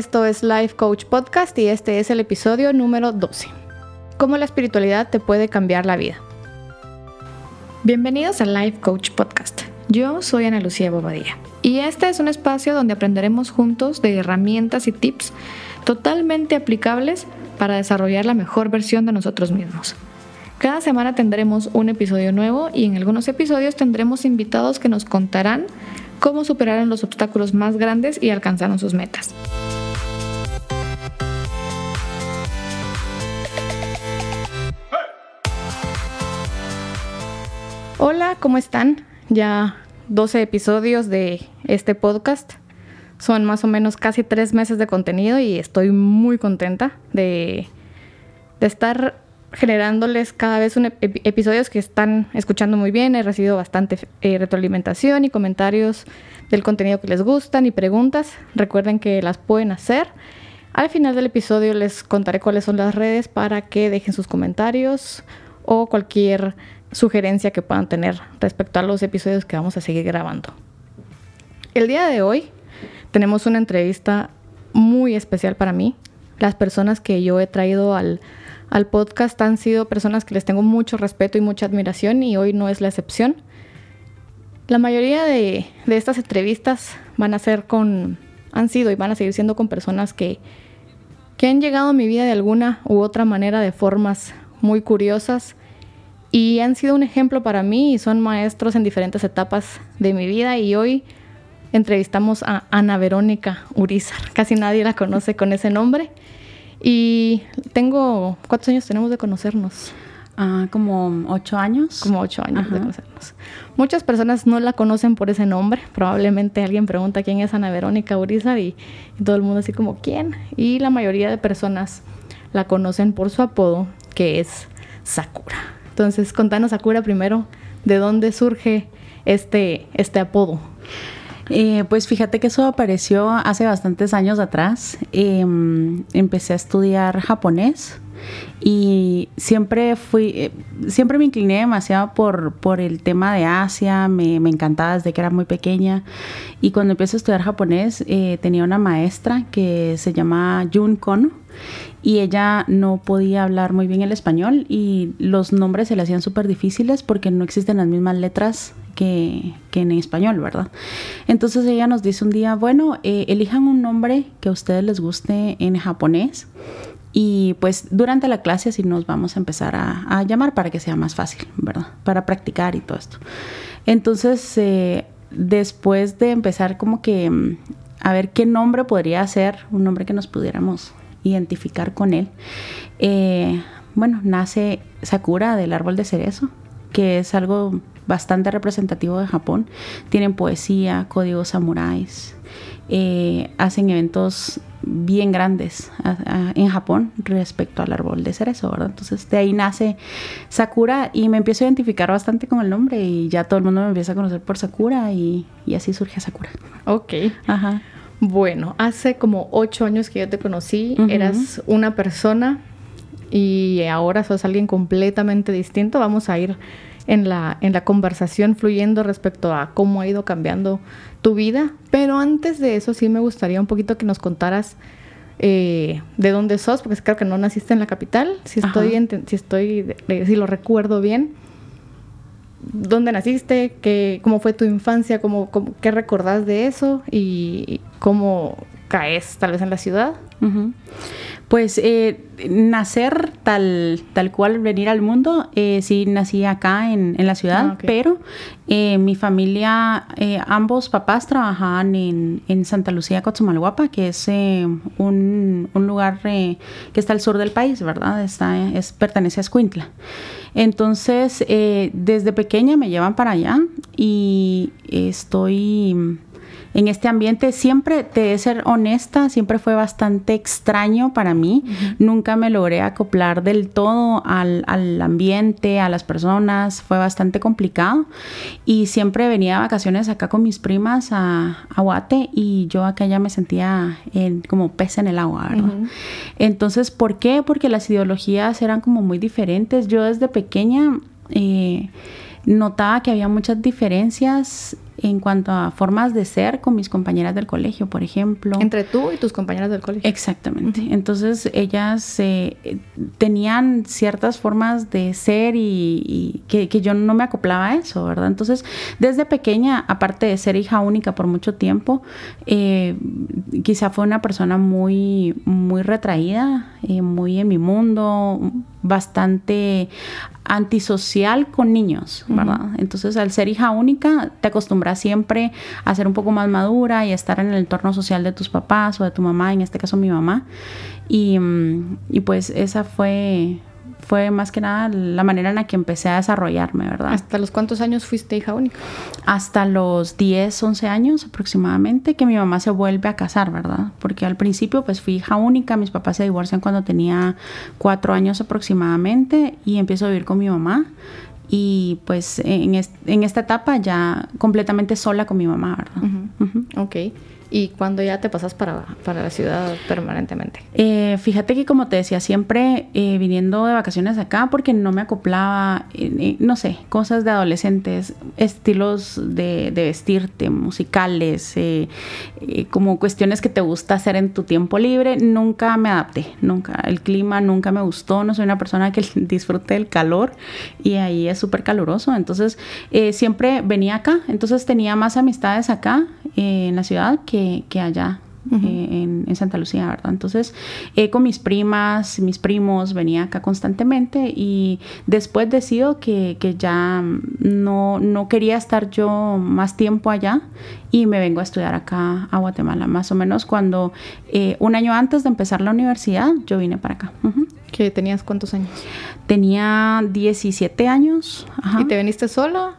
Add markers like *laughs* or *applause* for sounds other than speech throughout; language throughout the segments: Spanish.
Esto es Life Coach Podcast y este es el episodio número 12. ¿Cómo la espiritualidad te puede cambiar la vida? Bienvenidos a Life Coach Podcast. Yo soy Ana Lucía Bobadilla y este es un espacio donde aprenderemos juntos de herramientas y tips totalmente aplicables para desarrollar la mejor versión de nosotros mismos. Cada semana tendremos un episodio nuevo y en algunos episodios tendremos invitados que nos contarán cómo superaron los obstáculos más grandes y alcanzaron sus metas. Hola, ¿cómo están? Ya 12 episodios de este podcast. Son más o menos casi tres meses de contenido y estoy muy contenta de, de estar generándoles cada vez un episodios que están escuchando muy bien. He recibido bastante eh, retroalimentación y comentarios del contenido que les gustan y preguntas. Recuerden que las pueden hacer. Al final del episodio les contaré cuáles son las redes para que dejen sus comentarios o cualquier sugerencia que puedan tener respecto a los episodios que vamos a seguir grabando. El día de hoy tenemos una entrevista muy especial para mí. Las personas que yo he traído al al podcast han sido personas que les tengo mucho respeto y mucha admiración y hoy no es la excepción. La mayoría de, estas entrevistas van a ser con, han sido y van a seguir siendo con personas que, que han llegado a mi vida de alguna u otra manera de formas muy curiosas y han sido un ejemplo para mí y son maestros en diferentes etapas de mi vida y hoy entrevistamos a Ana Verónica Urizar. Casi nadie la conoce con ese nombre y tengo, ¿cuántos años tenemos de conocernos? Ah, como ocho años. Como ocho años de conocernos. Muchas personas no la conocen por ese nombre. Probablemente alguien pregunta quién es Ana Verónica Urizar y, todo el mundo así como quién. Y la mayoría de personas la conocen por su apodo, que es Sakura. Entonces, contanos Sakura primero, ¿de dónde surge este, este apodo? Eh, pues fíjate que eso apareció hace bastantes años atrás. Em, empecé a estudiar japonés y siempre fui, eh, siempre me incliné demasiado por, por el tema de Asia, me, me, encantaba desde que era muy pequeña y cuando empecé a estudiar japonés eh, tenía una maestra que se llama Jun Kono y ella no podía hablar muy bien el español y los nombres se le hacían súper difíciles porque no existen las mismas letras que, en español, ¿verdad? Entonces ella nos dice un día, bueno, eh, elijan un nombre que a ustedes les guste en japonés y pues durante la clase así nos vamos a empezar a, llamar para que sea más fácil, ¿verdad? Para practicar y todo esto. Entonces, eh, después de empezar como que mm, a ver qué nombre podría ser, un nombre que nos pudiéramos identificar con él, eh, bueno, nace Sakura del árbol de cerezo, que es algo bastante representativo de Japón. Tienen poesía, códigos samuráis, eh, hacen eventos bien grandes en Japón respecto al árbol de cerezo, ¿verdad? Entonces de ahí nace Sakura y me empiezo a identificar bastante con el nombre y ya todo el mundo me empieza a conocer por Sakura y, así surge Sakura. Ok. Ajá. Bueno, hace como ocho años que yo te conocí, eras una persona y ahora sos alguien completamente distinto. Vamos a ir en la, en la conversación fluyendo respecto a cómo ha ido cambiando tu vida. Pero antes de eso sí me gustaría un poquito que nos contaras eh, de dónde sos, porque creo que no naciste en la capital, si estoy, si estoy, si lo recuerdo bien. ¿Dónde naciste? ¿Qué, ¿Cómo fue tu infancia? ¿Cómo, qué recordás de eso? ¿Y cómo caes tal vez en la ciudad? Pues eh, nacer tal, tal cual, venir al mundo, eh, sí nací acá en, la ciudad, ah, pero eh, mi familia, ambos papás trabajaban en, en Santa Lucía, Cochumalguapa, que es un, un, lugar que está al sur del país, ¿verdad? Está, es, pertenece a Escuintla. Entonces, desde pequeña me llevan para allá y estoy en este ambiente. Siempre, te ser honesta, siempre fue bastante extraño para mí. Nunca me logré acoplar del todo al, ambiente, a las personas. Fue bastante complicado. Y siempre venía a vacaciones acá con mis primas a, Guate y yo acá ya me sentía como pez en el agua, ¿verdad? Entonces, ¿por qué? Porque las ideologías eran como muy diferentes. Yo desde pequeña... Eh, notaba que había muchas diferencias en cuanto a formas de ser con mis compañeras del colegio, por ejemplo. Entre tú y tus compañeras del colegio. Exactamente. Entonces ellas eh, tenían ciertas formas de ser y, que, yo no me acoplaba a eso, ¿verdad? Entonces, desde pequeña, aparte de ser hija única por mucho tiempo, eh, quizá fue una persona muy, muy retraída, eh, muy en mi mundo, bastante antisocial con niños, ¿verdad? Entonces, al ser hija única, te acostumbras siempre a ser un poco más madura y a estar en el entorno social de tus papás o de tu mamá, en este caso mi mamá. Y, mm, y pues esa fue, fue más que nada la manera en la que empecé a desarrollarme, ¿verdad? ¿Hasta los cuántos años fuiste hija única? Hasta los 10, 11 años aproximadamente que mi mamá se vuelve a casar, ¿verdad? Porque al principio pues fui hija única, mis papás se divorcian cuando tenía 4 años aproximadamente y empiezo a vivir con mi mamá y pues en, en esta etapa ya completamente sola con mi mamá, ¿verdad? Ok y cuando ya te pasas para, para la ciudad permanentemente? Eh, fíjate que como te decía, siempre eh, viniendo de vacaciones acá porque no me acoplaba, eh, no sé, cosas de adolescentes, estilos de, de vestirte, musicales, como cuestiones que te gusta hacer en tu tiempo libre, nunca me adapté, nunca. El clima nunca me gustó, no soy una persona que *laughs* disfrute del calor y ahí es súper caluroso, entonces siempre venía acá, entonces tenía más amistades acá en la ciudad que que, allá. Eh, en, Santa Lucía, ¿verdad? Entonces, eh, con mis primas, mis primos, venía acá constantemente y después decido que, que ya no, no, quería estar yo más tiempo allá y me vengo a estudiar acá a Guatemala, más o menos cuando eh, un año antes de empezar la universidad, yo vine para acá. ¿Que tenías cuántos años? Tenía 17 años. ¿Y te viniste sola?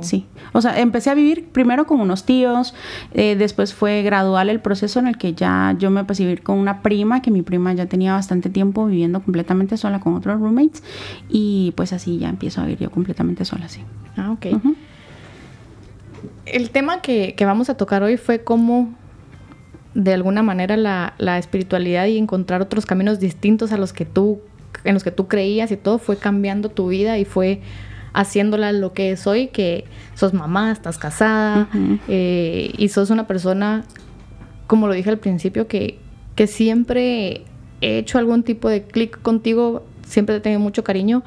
Sí. O sea, empecé a vivir primero con unos tíos, eh, después fue gradual el proceso en el que ya yo me pasé a vivir con una prima, que mi prima ya tenía bastante tiempo viviendo completamente sola con otros roommates, y pues así ya empiezo a vivir yo completamente sola, sí. Ah, ok. El tema que, vamos a tocar hoy fue cómo de alguna manera la, la, espiritualidad y encontrar otros caminos distintos a los que tú en los que tú creías y todo fue cambiando tu vida y fue haciéndola lo que es hoy, que sos mamá, estás casada eh, y sos una persona, como lo dije al principio, que, que siempre he hecho algún tipo de clic contigo, siempre te tengo mucho cariño,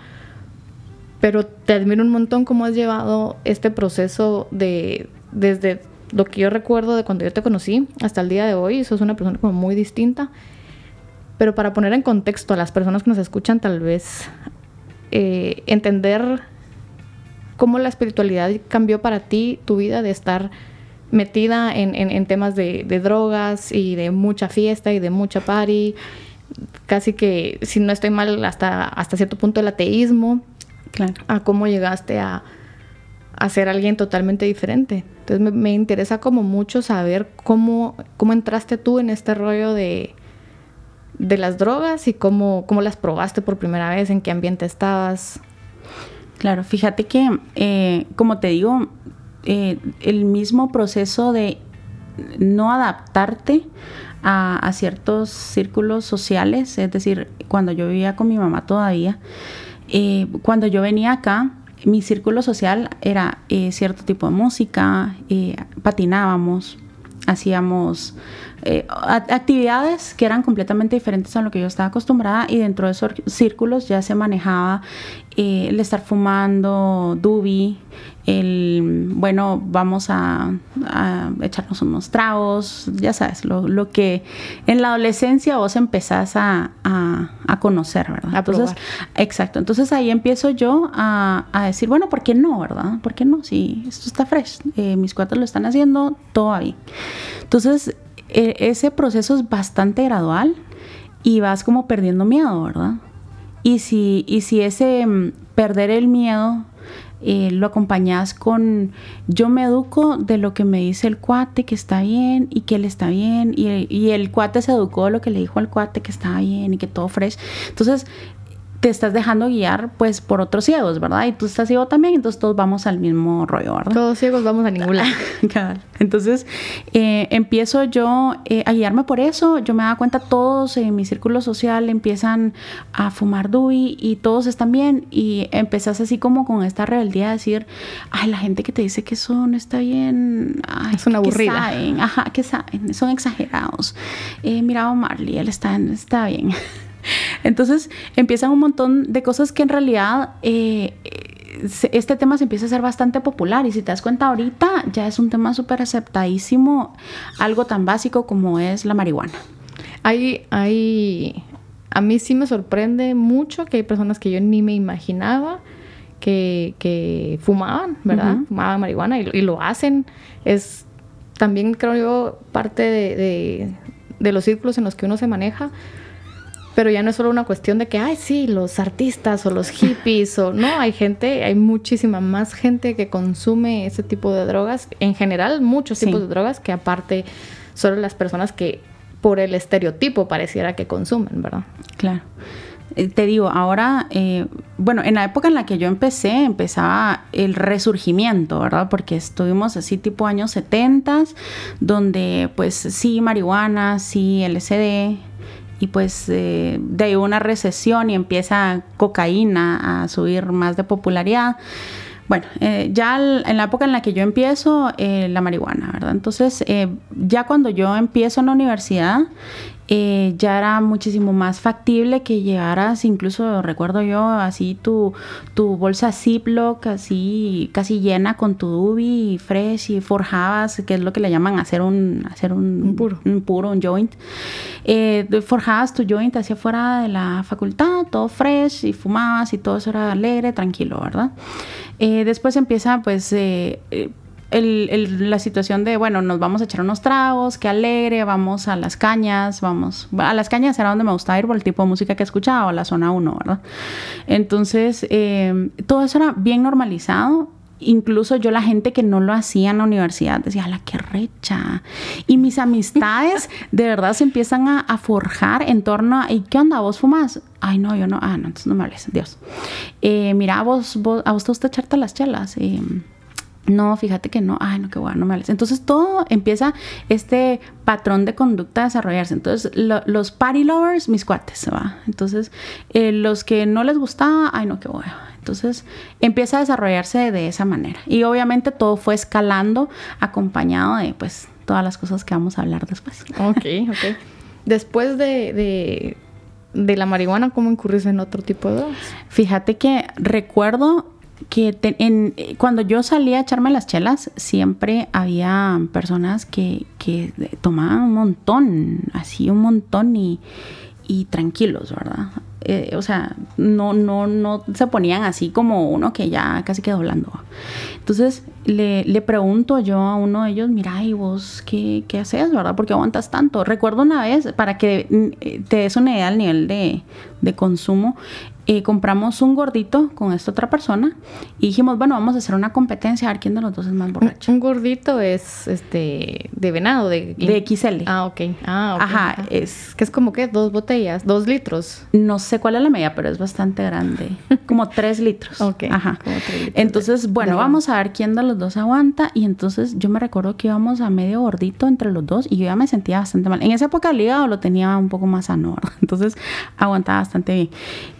pero te admiro un montón cómo has llevado este proceso de desde lo que yo recuerdo de cuando yo te conocí hasta el día de hoy, sos una persona como muy distinta. Pero para poner en contexto a las personas que nos escuchan, tal vez eh, entender cómo la espiritualidad cambió para ti tu vida de estar metida en, temas de, drogas y de mucha fiesta y de mucha party, casi que, si no estoy mal, hasta, hasta cierto punto el ateísmo, claro. a cómo llegaste a, a ser alguien totalmente diferente. Entonces me, interesa como mucho saber cómo, cómo entraste tú en este rollo de, de las drogas y cómo, cómo las probaste por primera vez, en qué ambiente estabas. Claro, fíjate que, eh, como te digo, eh, el mismo proceso de no adaptarte a, ciertos círculos sociales, es decir, cuando yo vivía con mi mamá todavía, eh, cuando yo venía acá, mi círculo social era cierto tipo de música, patinábamos, hacíamos actividades que eran completamente diferentes a lo que yo estaba acostumbrada y dentro de esos círculos ya se manejaba eh, el estar fumando, dubi, el, bueno, vamos a, echarnos unos tragos, ya sabes, lo, que en la adolescencia vos empezás a, conocer, ¿verdad? Entonces, exacto, entonces ahí empiezo yo a, decir, bueno, ¿por qué no, verdad? ¿Por qué no? Si esto está fresh, eh, mis cuates lo están haciendo, todo ahí. Entonces, e, ese proceso es bastante gradual y vas como perdiendo miedo, ¿verdad? Y si, y si ese mm, perder el miedo eh, lo acompañas con yo me educo de lo que me dice el cuate que está bien y que él está bien y, el cuate se educó de lo que le dijo al cuate que estaba bien y que todo fresh. Entonces te estás dejando guiar pues por otros ciegos, ¿verdad? Y tú estás ciego también, entonces todos vamos al mismo rollo, ¿verdad? Todos ciegos vamos a ningún lado. *laughs* entonces eh, empiezo yo eh, a guiarme por eso, yo me da cuenta todos en mi círculo social empiezan a fumar dui y todos están bien y empezás así como con esta rebeldía a decir, ay, la gente que te dice que eso no está bien, ay, es una aburrida. saben? Ajá, que saben, son exagerados. Eh, mira Marley, él está, está bien. *laughs* Entonces empiezan un montón de cosas que en realidad eh, este tema se empieza a ser bastante popular y si te das cuenta ahorita ya es un tema súper aceptadísimo, algo tan básico como es la marihuana. Hay, hay, a mí sí me sorprende mucho que hay personas que yo ni me imaginaba que, fumaban, ¿verdad? Fumaban marihuana y, lo hacen. Es también, creo yo, parte de, de los círculos en los que uno se maneja pero ya no es solo una cuestión de que, ay, sí, los artistas o los *laughs* hippies o no, hay gente, hay muchísima más gente que consume ese tipo de drogas, en general muchos tipos de drogas que aparte solo las personas que por el estereotipo pareciera que consumen, ¿verdad? Claro. Eh, te digo, ahora, eh, bueno, en la época en la que yo empecé, empezaba el resurgimiento, ¿verdad? Porque estuvimos así tipo años 70, donde pues sí, marihuana, sí, LSD, y pues eh, de una recesión y empieza cocaína a subir más de popularidad. Bueno, eh, ya en la época en la que yo empiezo, eh, la marihuana, ¿verdad? Entonces, ya cuando yo empiezo en la universidad, eh, ya era muchísimo más factible que llegaras, incluso recuerdo yo, así tu, tu bolsa Ziploc, así casi llena con tu dubi fresh y forjabas, que es lo que le llaman hacer un, hacer un, puro. un puro, un joint. Eh, forjabas tu joint hacia afuera de la facultad, todo fresh y fumabas y todo eso era alegre, tranquilo, ¿verdad? Eh, después empieza pues el, la situación de, bueno, nos vamos a echar unos tragos, qué alegre, vamos a las cañas, vamos, a las cañas era donde me gustaba ir por el tipo de música que escuchaba, a la zona 1, ¿verdad? Entonces, eh, todo eso era bien normalizado. Incluso yo la gente que no lo hacía en la universidad decía, la qué recha. Y mis amistades *laughs* de verdad se empiezan a, forjar en torno a, ¿y qué onda? ¿Vos fumas? Ay, no, yo no. Ah, no, entonces no me hables. Dios. Eh, mira, vos, vos, a vos te gusta echarte las chelas. Eh, no, fíjate que no, ay, no, qué bueno, no me hables. Entonces todo empieza este patrón de conducta a desarrollarse. Entonces los party lovers, mis cuates, ¿va? Entonces eh, los que no les gustaba, ay, no, qué bueno. Entonces empieza a desarrollarse de esa manera. Y obviamente todo fue escalando acompañado de pues todas las cosas que vamos a hablar después. Ok, ok. Después de, de, la marihuana, ¿cómo incurrís en otro tipo de drogas? Fíjate que recuerdo que en, cuando yo salía a echarme las chelas, siempre había personas que, que tomaban un montón, así un montón y, y tranquilos, ¿verdad? Eh, o sea, no, no, no se ponían así como uno que ya casi quedó doblando. Entonces le, le, pregunto yo a uno de ellos, mira, ¿y vos qué, qué haces, verdad? ¿Por qué aguantas tanto? Recuerdo una vez, para que mm, te des una idea del nivel de, de consumo, eh, compramos un gordito con esta otra persona y dijimos, bueno, vamos a hacer una competencia a ver quién de los dos es más borracho. Un, gordito es este de venado, de, de XL. Ah, ok. Ah, Ajá, es que es como que dos botellas, dos litros. No sé cuál es la medida, pero es bastante grande, *laughs* como tres litros. Ok. Ajá. entonces, bueno, vamos a ver quién de los dos aguanta y entonces yo me recuerdo que íbamos a medio gordito entre los dos y yo ya me sentía bastante mal. En esa época el hígado lo tenía un poco más sano, *laughs* entonces aguantaba bastante bien.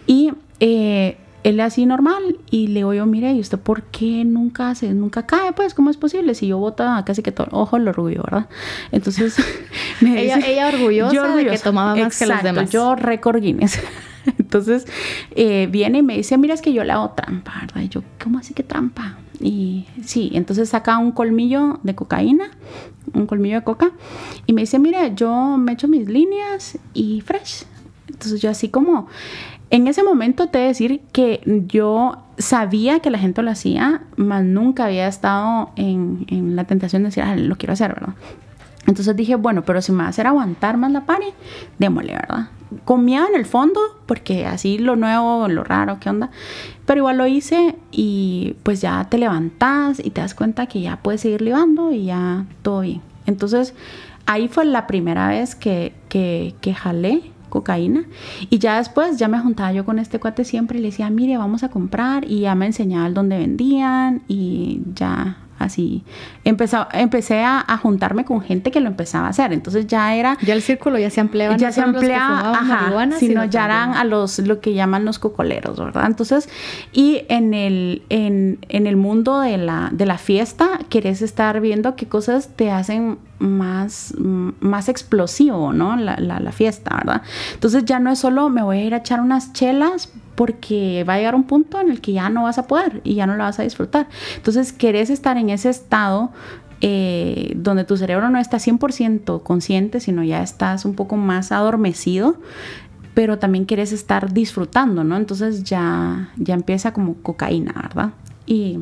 Y eh, él así normal y le digo yo, mire, ¿y usted por qué nunca hace, nunca cae? Pues, ¿cómo es posible? Si yo bota casi que todo, ojo el orgullo, ¿verdad? Entonces, *laughs* me ella, ella orgullosa, de que tomaba más que los demás. Yo récord Guinness. *laughs* Entonces, eh, viene y me dice, mira, es que yo le hago trampa, ¿verdad? Y yo, ¿cómo así que trampa? Y sí, entonces saca un colmillo de cocaína, un colmillo de coca, y me dice, mire, yo me echo mis líneas y fresh. Entonces yo así como, en ese momento te decir que yo sabía que la gente lo hacía, mas nunca había estado en, la tentación de decir, ah, lo quiero hacer, ¿verdad? Entonces dije, bueno, pero si me va a hacer aguantar más la pari, démosle, ¿verdad? Comía en el fondo, porque así lo nuevo, lo raro, ¿qué onda? Pero igual lo hice y pues ya te levantas y te das cuenta que ya puedes seguir libando y ya todo bien. Entonces ahí fue la primera vez que, que, que jalé cocaína. Y ya después, ya me juntaba yo con este cuate siempre y le decía, mire, vamos a comprar. Y ya me enseñaba el dónde vendían y ya así. Empezó, empecé a, juntarme con gente que lo empezaba a hacer. Entonces ya era... Ya el círculo ya se ampliaba. Ya se ampliaba, ajá, sino, ya eran a los, lo que llaman los cocoleros, ¿verdad? Entonces, y en el, en, en el mundo de la, de la fiesta, querés estar viendo qué cosas te hacen más, más explosivo, ¿no? La, la, la, fiesta, ¿verdad? Entonces ya no es solo me voy a ir a echar unas chelas porque va a llegar un punto en el que ya no vas a poder y ya no la vas a disfrutar. Entonces, querés estar en ese estado eh, donde tu cerebro no está 100% consciente, sino ya estás un poco más adormecido, pero también quieres estar disfrutando, ¿no? Entonces ya, ya empieza como cocaína, ¿verdad? Y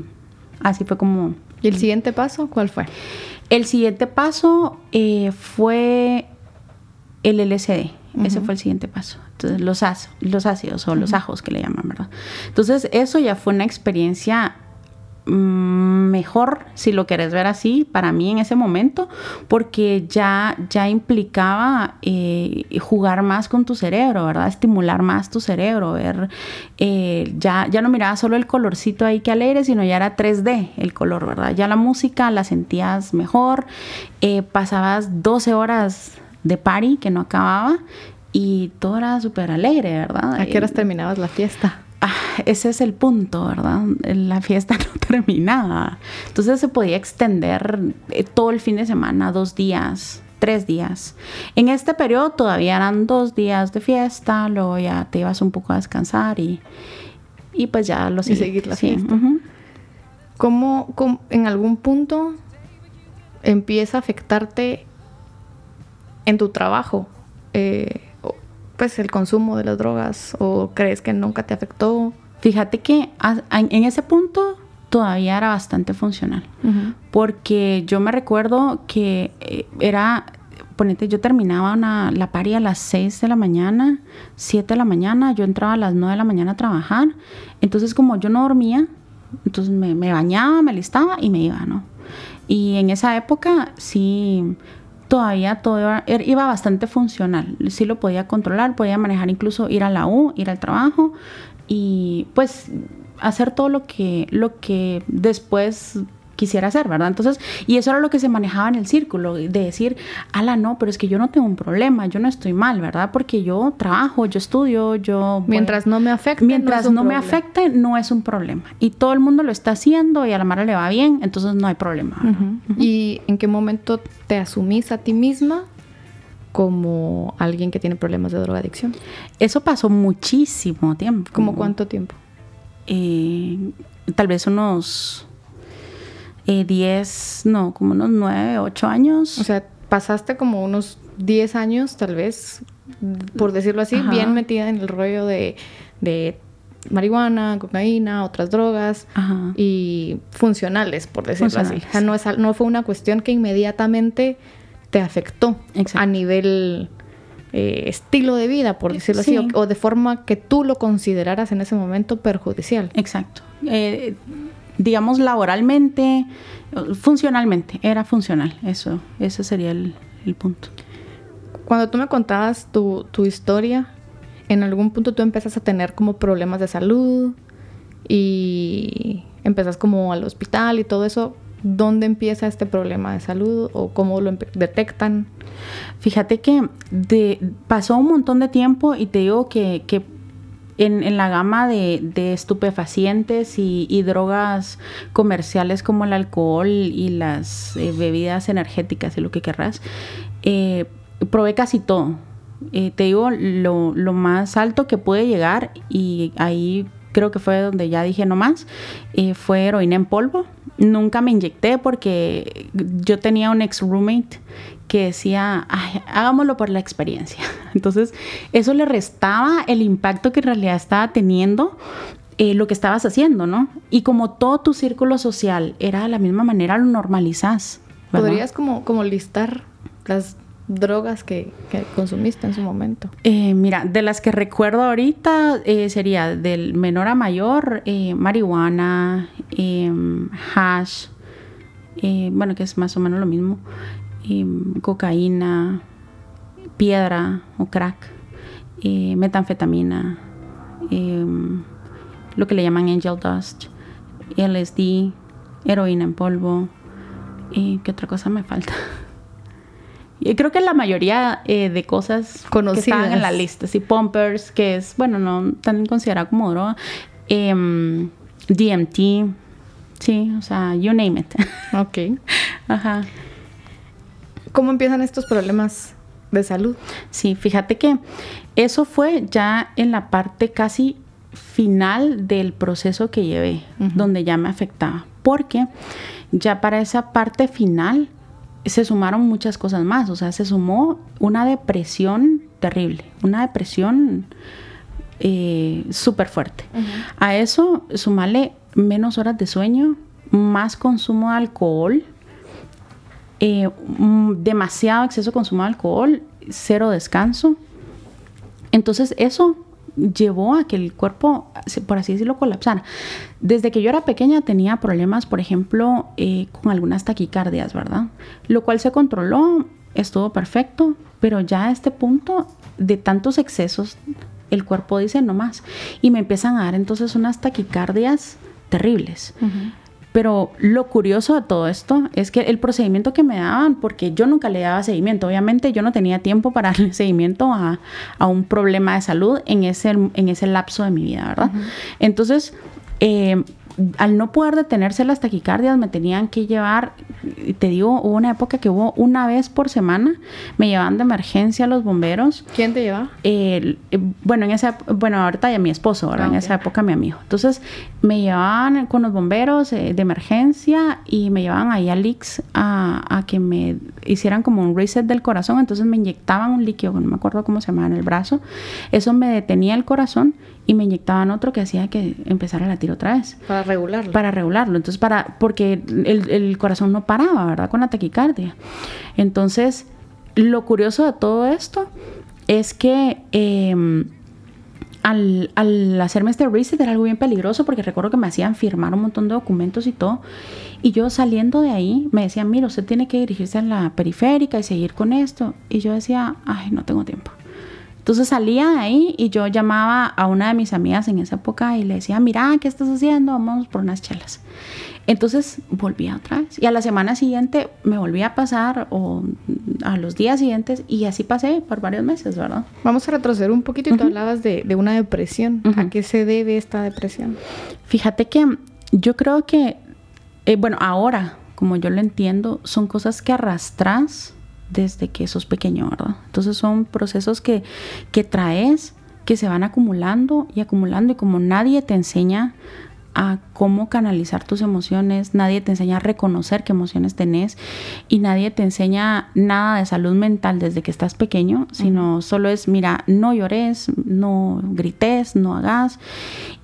así fue como... ¿Y el siguiente paso cuál fue? El siguiente paso eh, fue el LSD. Ese fue el siguiente paso. Entonces, los, los ácidos o los ajos que le llaman, ¿verdad? Entonces, eso ya fue una experiencia mejor, si lo querés ver así, para mí en ese momento, porque ya, ya implicaba eh, jugar más con tu cerebro, ¿verdad? Estimular más tu cerebro, ver, eh, ya, ya no miraba solo el colorcito ahí que alegre, sino ya era 3D el color, ¿verdad? Ya la música la sentías mejor, eh, pasabas 12 horas de party que no acababa y todo era súper alegre, ¿verdad? ¿A qué horas terminabas la fiesta? Ah, ese es el punto, ¿verdad? La fiesta *laughs* no terminaba. Entonces se podía extender eh, todo el fin de semana, dos días, tres días. En este periodo todavía eran dos días de fiesta, luego ya te ibas un poco a descansar y, y pues ya lo Y seguir la fiesta. ¿Cómo, en algún punto empieza a afectarte en tu trabajo? Eh, pues el consumo de las drogas o crees que nunca te afectó? Fíjate que en ese punto todavía era bastante funcional, porque yo me recuerdo que eh, era, ponete, yo terminaba la pari a las 6 de la mañana, 7 de la mañana, yo entraba a las 9 de la mañana a trabajar, entonces como yo no dormía, entonces me, me bañaba, me listaba y me iba, ¿no? Y en esa época sí todavía todo er, iba, bastante funcional. Sí lo podía controlar, podía manejar incluso ir a la U, ir al trabajo y pues hacer todo lo que, lo que después quisiera hacer, ¿verdad? Entonces, y eso era lo que se manejaba en el círculo, de decir, ala, no, pero es que yo no tengo un problema, yo no estoy mal, ¿verdad? Porque yo trabajo, yo estudio, yo... Mientras no me afecte. Mientras no, me afecte, no es un problema. Y todo el mundo lo está haciendo y a la Mara le va bien, entonces no hay problema. ¿Y en qué momento te asumís a ti misma como alguien que tiene problemas de drogadicción? Eso pasó muchísimo tiempo. ¿Cómo cuánto tiempo? Eh, tal vez unos 10, eh, no, como unos 9, 8 años. O sea, pasaste como unos 10 años, tal vez, por decirlo así, bien metida en el rollo de, marihuana, cocaína, otras drogas y funcionales, por decirlo así. O sea, no, es, no fue una cuestión que inmediatamente te afectó a nivel eh, estilo de vida, por decirlo así, o, de forma que tú lo consideraras en ese momento perjudicial. Exacto. Eh, digamos, laboralmente, funcionalmente, era funcional, eso, ese sería el, punto. Cuando tú me contabas tu, historia, en algún punto tú empezas a tener como problemas de salud y empezas como al hospital y todo eso. ¿Dónde empieza este problema de salud o cómo lo detectan? Fíjate que de, pasó un montón de tiempo y te digo que, que en, la gama de, estupefacientes y, drogas comerciales como el alcohol y las eh, bebidas energéticas y lo que querrás, eh, probé casi todo. Eh, te digo, lo, lo, más alto que pude llegar y ahí creo que fue donde ya dije no más, fue heroína en polvo. Nunca me inyecté porque yo tenía un ex roommate que decía, hagámoslo por la experiencia. *laughs* Entonces, eso le restaba el impacto que en realidad estaba teniendo eh, lo que estabas haciendo, ¿no? Y como todo tu círculo social era de la misma manera, lo normalizas. ¿Podrías como, como listar las drogas que, consumiste en su momento? Eh, mira, de las que recuerdo ahorita eh, sería del menor a mayor, marihuana, em, hash, bueno, que es más o menos lo mismo, cocaína, piedra o crack. eh, metanfetamina, em, lo que le llaman angel dust, LSD, heroína en polvo. ¿Y qué otra cosa me falta? *laughs* Y creo que la mayoría eh, de cosas Conocidas. que estaban en la lista, sí, pumpers, que es, bueno, no tan considerado como droga, em, DMT, sí, o sea, you name it. *laughs* Ok. Ajá. ¿Cómo empiezan estos problemas de salud? Sí, fíjate que eso fue ya en la parte casi final del proceso que llevé, donde ya me afectaba. Porque ya para esa parte final se sumaron muchas cosas más. O sea, se sumó una depresión terrible, una depresión eh, súper fuerte. A eso sumarle menos horas de sueño, más consumo de alcohol, eh, mm, demasiado exceso de consumo de alcohol, cero descanso. Entonces eso llevó a que el cuerpo, por así decirlo, colapsara. Desde que yo era pequeña tenía problemas, por ejemplo, eh, con algunas taquicardias, ¿verdad? Lo cual se controló, estuvo perfecto, pero ya a este punto de tantos excesos, el cuerpo dice no más. Y me empiezan a dar entonces unas taquicardias terribles. Pero lo curioso de todo esto es que el procedimiento que me daban, porque yo nunca le daba seguimiento, obviamente yo no tenía tiempo para *laughs* darle seguimiento a, a un problema de salud en ese, en ese lapso de mi vida, ¿verdad? Entonces, eh, al no poder detenerse las taquicardias, me tenían que llevar, te digo, hubo una época que hubo una vez por semana, me llevaban de emergencia a los bomberos ¿Quién te lleva? el- eh, bueno, en esa, bueno, ahorita ya mi esposo, ¿verdad? Ah, En ok. esa época mi amigo. Entonces, me llevaban con los bomberos eh, de emergencia y me llevaban ahí al Ix a, a que me hicieran como un reset del corazón. Entonces, me inyectaban un líquido, no me acuerdo cómo se llamaba, en el brazo. Eso me detenía el corazón y me inyectaban otro que hacía que empezara a latir otra vez Para regularlo. para regularlo. Entonces, para, porque el, corazón no paraba, ¿verdad? Con la taquicardia. Entonces, lo curioso de todo esto es que eh, al, al hacerme este reset era algo bien peligroso porque recuerdo que me hacían firmar un montón de documentos y todo. Y yo saliendo de ahí me decían, mira, usted tiene que dirigirse a la periférica y seguir con esto. Y yo decía, ay, no tengo tiempo. Entonces salía de ahí y yo llamaba a una de mis amigas en esa época y le decía, mira, ¿qué estás haciendo? Vamos por unas chelas. Entonces volvía otra vez. Y a la semana siguiente me volvía a pasar o a los días siguientes y así pasé por varios meses, ¿verdad? Vamos a retroceder un poquito y tú hablabas de, de una depresión. ¿A qué se debe esta depresión? Fíjate que yo creo que, eh, bueno, ahora, como yo lo entiendo, son cosas que arrastras desde que sos pequeño, ¿verdad? Entonces son procesos que, que traes, que se van acumulando y acumulando y como nadie te enseña a cómo canalizar tus emociones, nadie te enseña a reconocer qué emociones tenés y nadie te enseña nada de salud mental desde que estás pequeño, sino solo es, mira, no llores, no grites, no hagas.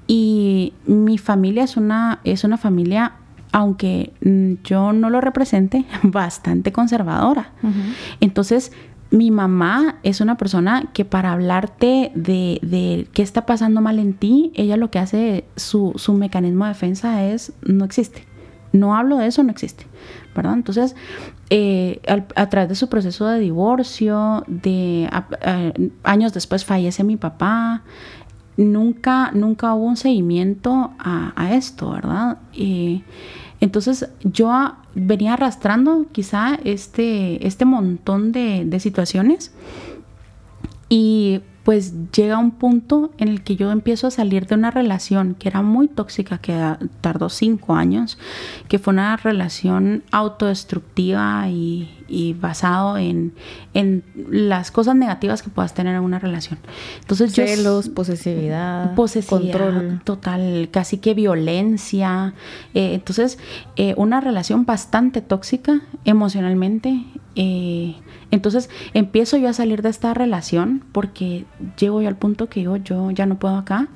Y mi familia es una, es una familia, aunque mm, yo no lo represente, *laughs* bastante conservadora. Entonces, mi mamá es una persona que para hablarte de, de qué está pasando mal en ti, ella lo que hace, su, su mecanismo de defensa es, no existe. No hablo de eso, no existe. ¿Verdad? Entonces, eh, al- a, través de su proceso de divorcio, de a- a- años después fallece mi papá, nunca, nunca hubo un seguimiento a, a esto, ¿verdad? Y entonces yo venía arrastrando quizá este, este montón de, de situaciones y pues llega un punto en el que yo empiezo a salir de una relación que era muy tóxica, que tardó cinco años, que fue una relación autodestructiva y, y basado en, en las cosas negativas que puedas tener en una relación. Entonces yo Celos, posesividad, posesividad control. total, casi que violencia. Eh, entonces, eh, una relación bastante tóxica emocionalmente. eh, entonces, empiezo yo a salir de esta relación porque llego yo al punto que digo, yo ya no puedo acá.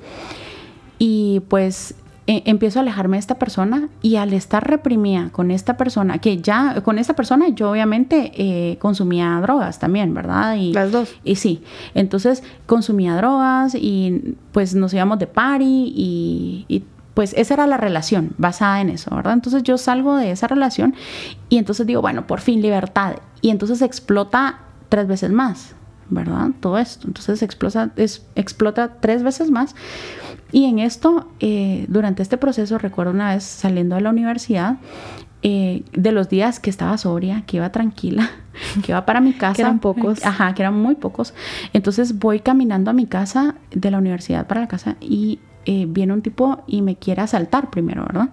Y pues eh, empiezo a alejarme de esta persona y al estar reprimida con esta persona, que ya con esta persona yo obviamente eh, consumía drogas también, ¿verdad? Y, Las dos. y sí, entonces consumía drogas y pues nos íbamos de party y, y, pues esa era la relación basada en eso, ¿verdad? Entonces yo salgo de esa relación y entonces digo, bueno, por fin libertad. Y entonces explota tres veces más, ¿verdad? Todo esto. Entonces explota, es, explota tres veces más. Y en esto, eh, durante este proceso, recuerdo una vez saliendo de la universidad, eh, de los días que estaba sobria, que iba tranquila, que iba para mi *laughs* casa. que eran pocos. Ajá, que eran muy pocos. Entonces voy caminando a mi casa, de la universidad para la casa, y eh, viene un tipo y me quiere asaltar primero, ¿verdad?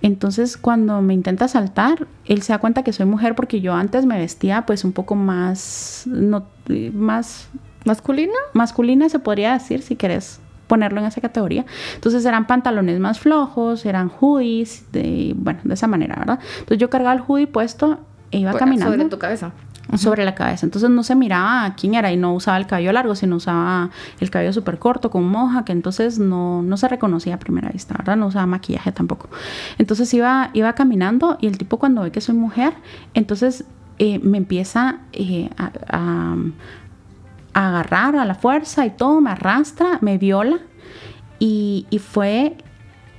Entonces cuando me intenta asaltar, él se da cuenta que soy mujer porque yo antes me vestía pues un poco más, no, más... ¿Masculina? Masculina se podría decir si querés ponerlo en esa categoría. Entonces eran pantalones más flojos, eran hoodies, de, bueno, de esa manera, ¿verdad? Entonces yo cargaba el hoodie puesto e iba caminando. Sobre tu cabeza sobre la cabeza. Entonces no se miraba quién era y no usaba el cabello largo, sino usaba el cabello súper corto con moja, que entonces no, no se reconocía a primera vista, ¿verdad? No usaba maquillaje tampoco. Entonces iba, iba caminando y el tipo cuando ve que soy mujer, entonces eh, me empieza eh, a, agarrar a la fuerza y todo, me arrastra, me viola y, y fue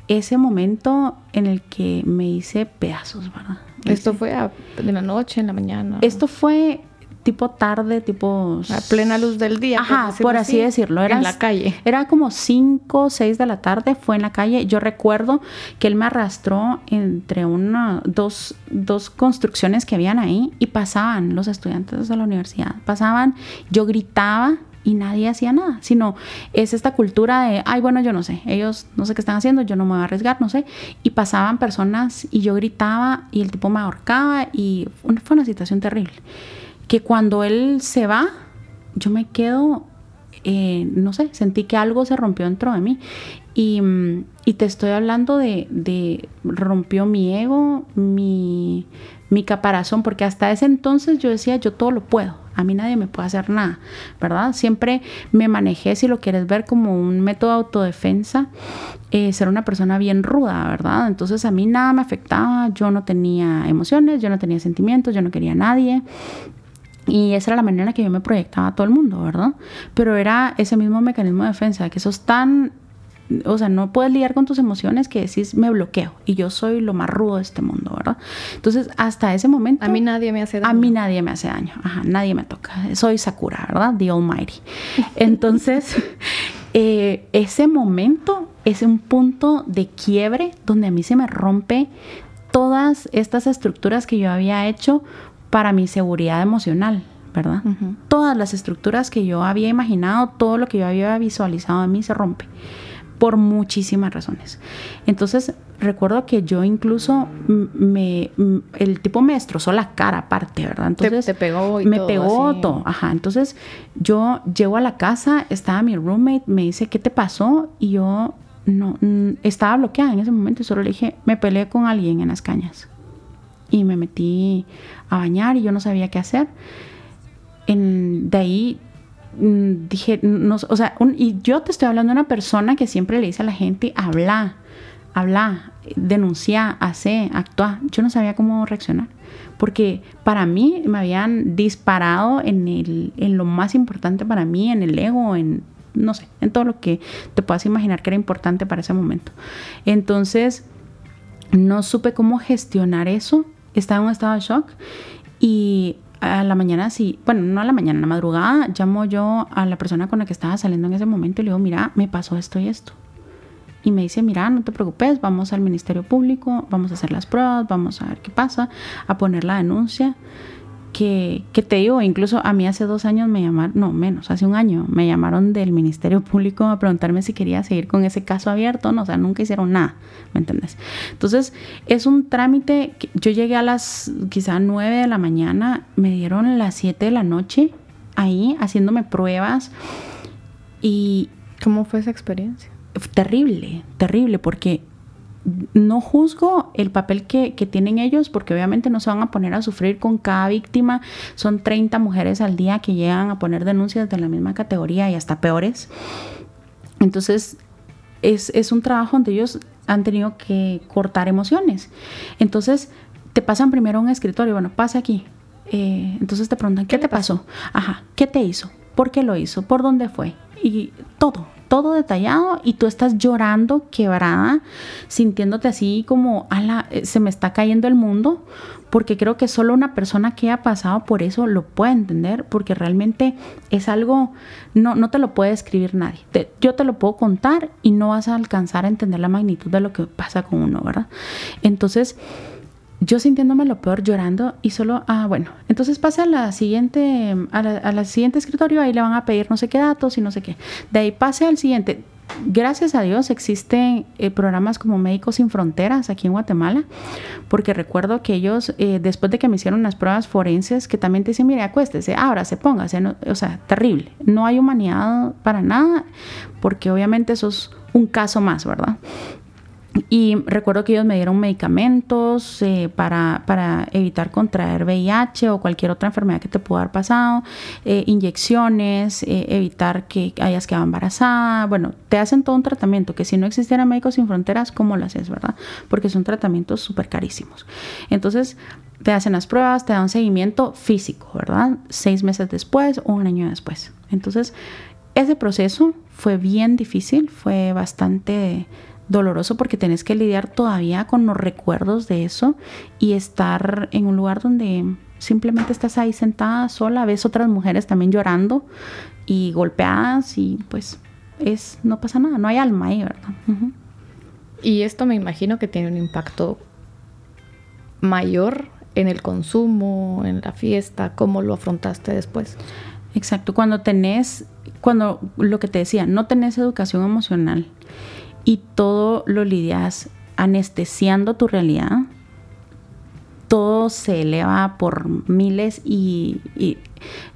ese momento en el que me hice pedazos, ¿verdad? Esto fue a, de la noche, en la mañana. Esto fue tipo tarde, tipo... A plena luz del día. Ajá, por, así, decirlo. Era, en la calle. Era como 5 o 6 de la tarde, fue en la calle. Yo recuerdo que él me arrastró entre una, dos, dos construcciones que habían ahí y pasaban los estudiantes de la universidad. Pasaban, yo gritaba y nadie hacía nada, sino es esta cultura de, ay, bueno, yo no sé, ellos no sé qué están haciendo, yo no me voy a arriesgar, no sé, y pasaban personas y yo gritaba y el tipo me ahorcaba y fue una situación terrible, que cuando él se va, yo me quedo, eh, no sé, sentí que algo se rompió dentro de mí. Y, y te estoy hablando de, de rompió mi ego, mi, mi caparazón, porque hasta ese entonces yo decía, yo todo lo puedo a mí nadie me puede hacer nada, ¿verdad? Siempre me manejé, si lo quieres ver, como un método de autodefensa, eh, ser una persona bien ruda, ¿verdad? Entonces a mí nada me afectaba, yo no tenía emociones, yo no tenía sentimientos, yo no quería a nadie. Y esa era la manera en la que yo me proyectaba a todo el mundo, ¿verdad? Pero era ese mismo mecanismo de defensa, que sos tan o sea, no puedes lidiar con tus emociones que decís, me bloqueo y yo soy lo más rudo de este mundo, ¿verdad? Entonces, hasta ese momento... A mí nadie me hace daño. A mí nadie me hace daño, ajá, nadie me toca. Soy Sakura, ¿verdad? The Almighty. Entonces, *laughs* eh, ese momento es un punto de quiebre donde a mí se me rompe todas estas estructuras que yo había hecho para mi seguridad emocional, ¿verdad? Todas las estructuras que yo había imaginado, todo lo que yo había visualizado a mí se rompe por muchísimas razones. Entonces, recuerdo que yo incluso me, el tipo me destrozó la cara aparte, ¿verdad? Entonces, te, pegó y me pegó todo, ajá. Entonces, yo llego a la casa, estaba mi roommate, me dice, ¿qué te pasó? Y yo no, estaba bloqueada en ese momento y solo le dije, me peleé con alguien en las cañas. Y me metí a bañar y yo no sabía qué hacer. En, de ahí Mm, dije, no, o sea, y yo te estoy hablando de una persona que siempre le dice a la gente, habla, habla, denuncia, hace, actúa. Yo no sabía cómo reaccionar, porque para mí me habían disparado en, el, en lo más importante para mí, en el ego, en, no sé, en todo lo que te puedas imaginar que era importante para ese momento. Entonces, no supe cómo gestionar eso, estaba en un estado de shock y a la mañana, sí, bueno, no a la mañana, a la madrugada, llamo yo a la persona con la que estaba saliendo en ese momento y le digo, mira, me pasó esto y esto. Y me dice, mira, no te preocupes, vamos al Ministerio Público, vamos a hacer las pruebas, vamos a ver qué pasa, a poner la denuncia que, te digo, incluso a mí hace dos años me llamaron, no menos, hace un año, me llamaron del Ministerio Público a preguntarme si quería seguir con ese caso abierto, no, o sea, nunca hicieron nada, ¿me entiendes? Entonces, es un trámite, que yo llegué a las quizá nueve de la mañana, me dieron las siete de la noche ahí haciéndome pruebas y... ¿Cómo fue esa experiencia? Terrible, terrible, porque no juzgo el papel que, tienen ellos porque obviamente no se van a poner a sufrir con cada víctima. Son 30 mujeres al día que llegan a poner denuncias de la misma categoría y hasta peores. Entonces es, es un trabajo donde ellos han tenido que cortar emociones. Entonces te pasan primero a un escritorio, bueno, pase aquí. Eh, entonces te preguntan, ¿qué, te pasó? Ajá, ¿qué te hizo? ¿Por qué lo hizo? ¿Por dónde fue? Y todo, todo detallado y tú estás llorando, quebrada, sintiéndote así como, ala, eh, se me está cayendo el mundo, porque creo que solo una persona que ha pasado por eso lo puede entender, porque realmente es algo, no, no te lo puede escribir nadie. yo te lo puedo contar y no vas a alcanzar a entender la magnitud de lo que pasa con uno, ¿verdad? Entonces, yo sintiéndome lo peor, llorando y solo, ah, bueno, entonces pasa a la siguiente, a la, siguiente escritorio, ahí le van a pedir no sé qué datos y no sé qué. De ahí pase al siguiente. Gracias a Dios existen eh, programas como Médicos Sin Fronteras aquí en Guatemala, porque recuerdo que ellos, eh, después de que me hicieron las pruebas forenses, que también te dicen, mire, acuéstese, se póngase, no, o sea, terrible. No hay humanidad para nada, porque obviamente eso es un caso más, ¿verdad? Y recuerdo que ellos me dieron medicamentos eh, para, para, evitar contraer VIH o cualquier otra enfermedad que te pueda haber pasado, eh, inyecciones, eh, evitar que hayas quedado embarazada. Bueno, te hacen todo un tratamiento que si no existiera Médicos Sin Fronteras, ¿cómo lo haces, verdad? Porque son tratamientos súper carísimos. Entonces, te hacen las pruebas, te dan seguimiento físico, ¿verdad? Seis meses después o un año después. Entonces, ese proceso fue bien difícil, fue bastante doloroso porque tenés que lidiar todavía con los recuerdos de eso y estar en un lugar donde simplemente estás ahí sentada sola, ves otras mujeres también llorando y golpeadas y pues es no pasa nada, no hay alma ahí, ¿verdad? Y esto me imagino que tiene un impacto mayor en el consumo, en la fiesta, ¿cómo lo afrontaste después? Exacto, cuando tenés, cuando lo que te decía, no tenés educación emocional y todo lo lidias anestesiando tu realidad, todo se eleva por miles y,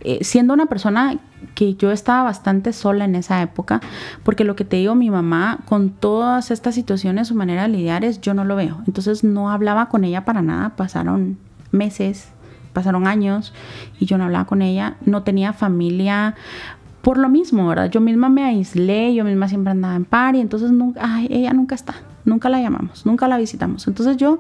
eh, siendo una persona que yo estaba bastante sola en esa época, porque lo que te digo, mi mamá, con todas estas situaciones, su manera de lidiar es, yo no lo veo. Entonces no hablaba con ella para nada, pasaron meses, pasaron años y yo no hablaba con ella, no tenía familia por lo mismo, ¿verdad? Yo misma me aislé, yo misma siempre andaba en par y entonces nunca, ella nunca está, nunca la llamamos, nunca la visitamos. Entonces yo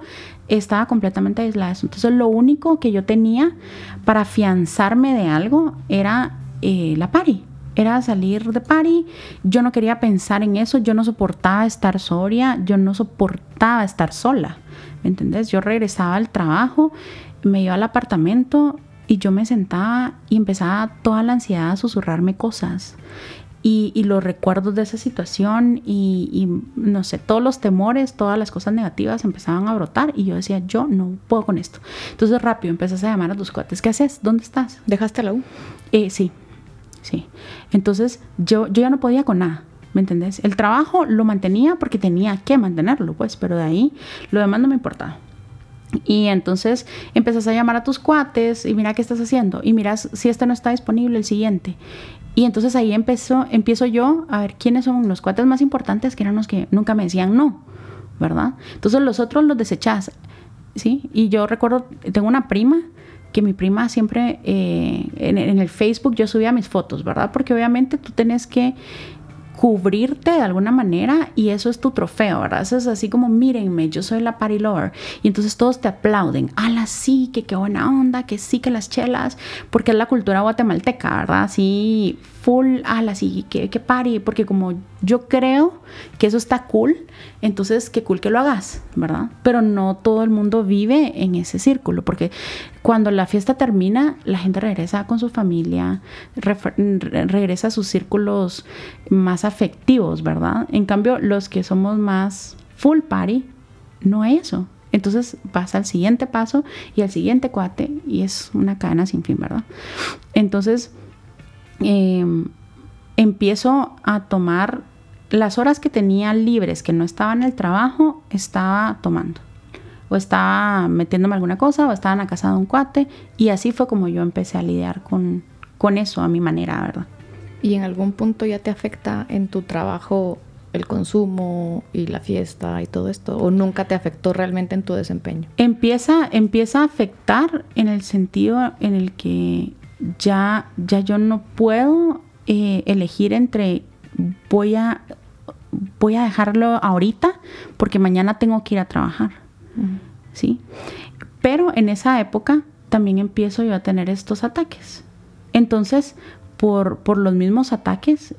estaba completamente aislada. Entonces lo único que yo tenía para afianzarme de algo era eh, la pari. Era salir de party, yo no quería pensar en eso, yo no soportaba estar sobria, yo no soportaba estar sola, ¿me entendés? Yo regresaba al trabajo, me iba al apartamento y yo me sentaba y empezaba toda la ansiedad a susurrarme cosas. Y, los recuerdos de esa situación y, no sé, todos los temores, todas las cosas negativas empezaban a brotar y yo decía, yo no puedo con esto. Entonces rápido empezás a llamar a tus cuates, ¿qué haces? ¿Dónde estás? ¿Dejaste la U? Eh, sí, sí. Entonces yo, yo ya no podía con nada. ¿Me entendés? El trabajo lo mantenía porque tenía que mantenerlo, pues, pero de ahí lo demás no me importaba. Y entonces empezás a llamar a tus cuates y mira qué estás haciendo. Y miras si este no está disponible, el siguiente. Y entonces ahí empezó, empiezo yo a ver quiénes son los cuates más importantes, que eran los que nunca me decían no, ¿verdad? Entonces los otros los desechás, ¿sí? Y yo recuerdo, tengo una prima que mi prima siempre eh, en, en, el Facebook yo subía mis fotos, ¿verdad? Porque obviamente tú tenés que cubrirte de alguna manera y eso es tu trofeo, ¿verdad? Eso es así como, mírenme, yo soy la party lover. Y entonces todos te aplauden. la sí, que qué buena onda, que sí, que las chelas, porque es la cultura guatemalteca, ¿verdad? Así, full, ala, sí, que, que party, porque como yo creo que eso está cool, entonces qué cool que lo hagas, ¿verdad? Pero no todo el mundo vive en ese círculo, porque cuando la fiesta termina, la gente regresa con su familia, regresa a sus círculos más afectivos, ¿verdad? En cambio, los que somos más full party, no es eso. Entonces vas al siguiente paso y al siguiente cuate y es una cadena sin fin, ¿verdad? Entonces em, empiezo a tomar las horas que tenía libres, que no estaba en el trabajo, estaba tomando o estaba metiéndome alguna cosa o estaba en la casa de un cuate y así fue como yo empecé a lidiar con, con eso a mi manera, ¿verdad? ¿Y en algún punto ya te afecta en tu trabajo el consumo y la fiesta y todo esto? ¿O nunca te afectó realmente en tu desempeño? Empieza, empieza a afectar en el sentido en el que ya, ya yo no puedo eh, elegir entre voy a, voy a dejarlo ahorita porque mañana tengo que ir a trabajar. ¿sí? Pero en esa época también empiezo yo a tener estos ataques. Entonces, por, por los mismos ataques,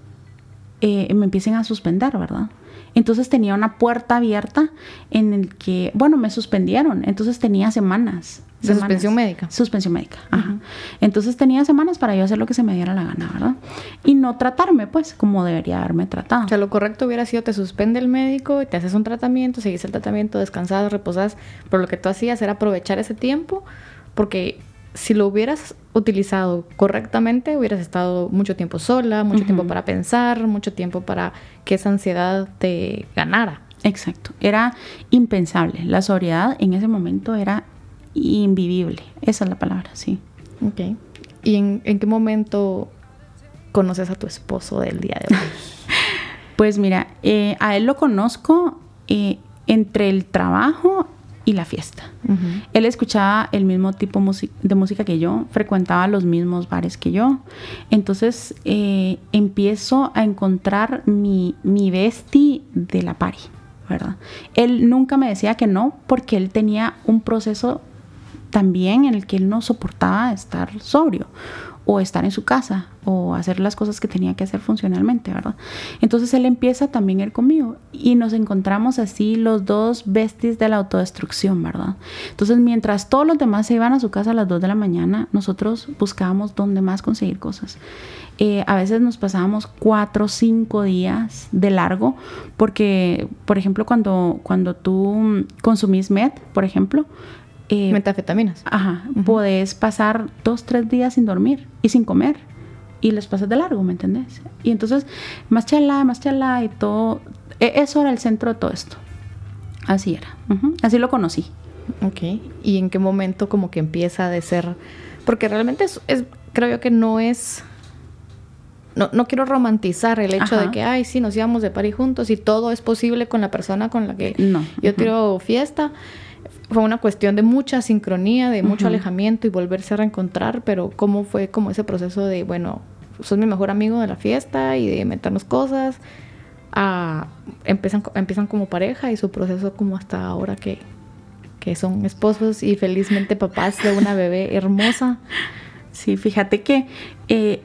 eh, me empiecen a suspender, ¿verdad? Entonces tenía una puerta abierta en el que, bueno, me suspendieron. Entonces tenía semanas. ¿De suspensión médica? Suspensión médica, ajá. Entonces tenía semanas para yo hacer lo que se me diera la gana, ¿verdad? Y no tratarme, pues, como debería haberme tratado. O sea, lo correcto hubiera sido te suspende el médico te haces un tratamiento, seguís el tratamiento, descansas, reposas. Pero lo que tú hacías era aprovechar ese tiempo porque si lo hubieras utilizado correctamente, hubieras estado mucho tiempo sola, mucho tiempo para pensar, mucho tiempo para que esa ansiedad te ganara. Exacto, era impensable. La sobriedad en ese momento era invivible. Esa es la palabra, sí. Ok. ¿Y en, qué momento conoces a tu esposo del día de hoy? *laughs* pues mira, eh, a él lo conozco eh, entre el trabajo y la fiesta. Él escuchaba el mismo tipo de música que yo, frecuentaba los mismos bares que yo. Entonces eh, empiezo a encontrar mi, mi bestie de la party, ¿verdad? Él nunca me decía que no porque él tenía un proceso también en el que él no soportaba estar sobrio o estar en su casa o hacer las cosas que tenía que hacer funcionalmente, ¿verdad? Entonces él empieza también ir conmigo y nos encontramos así los dos besties de la autodestrucción, ¿verdad? Entonces mientras todos los demás se iban a su casa a las 2 de la mañana, nosotros buscábamos dónde más conseguir cosas. Eh, a veces nos pasábamos cuatro o cinco días de largo porque, por ejemplo, cuando, cuando tú consumís MED, por ejemplo, eh, Metafetaminas. Ajá. Podés pasar dos, tres días sin dormir y sin comer. Y les pasas de largo, ¿me entendés? Y entonces, más chala, más chala y todo. E, eso era el centro de todo esto. Así era. Así lo conocí. Ok. ¿Y en qué momento como que empieza de ser...? Porque realmente es, creo yo que no es... No, no quiero romantizar el hecho de que, ay, sí, nos íbamos de party juntos y todo es posible con la persona con la que no. yo tiro fiesta fue una cuestión de mucha sincronía, de mucho alejamiento y volverse a reencontrar, pero cómo fue como ese proceso de, bueno, sos mi mejor amigo de la fiesta y de meternos cosas, a, empiezan, empiezan como pareja y su proceso como hasta ahora que, que son esposos y felizmente papás de una bebé hermosa. Sí, fíjate que eh,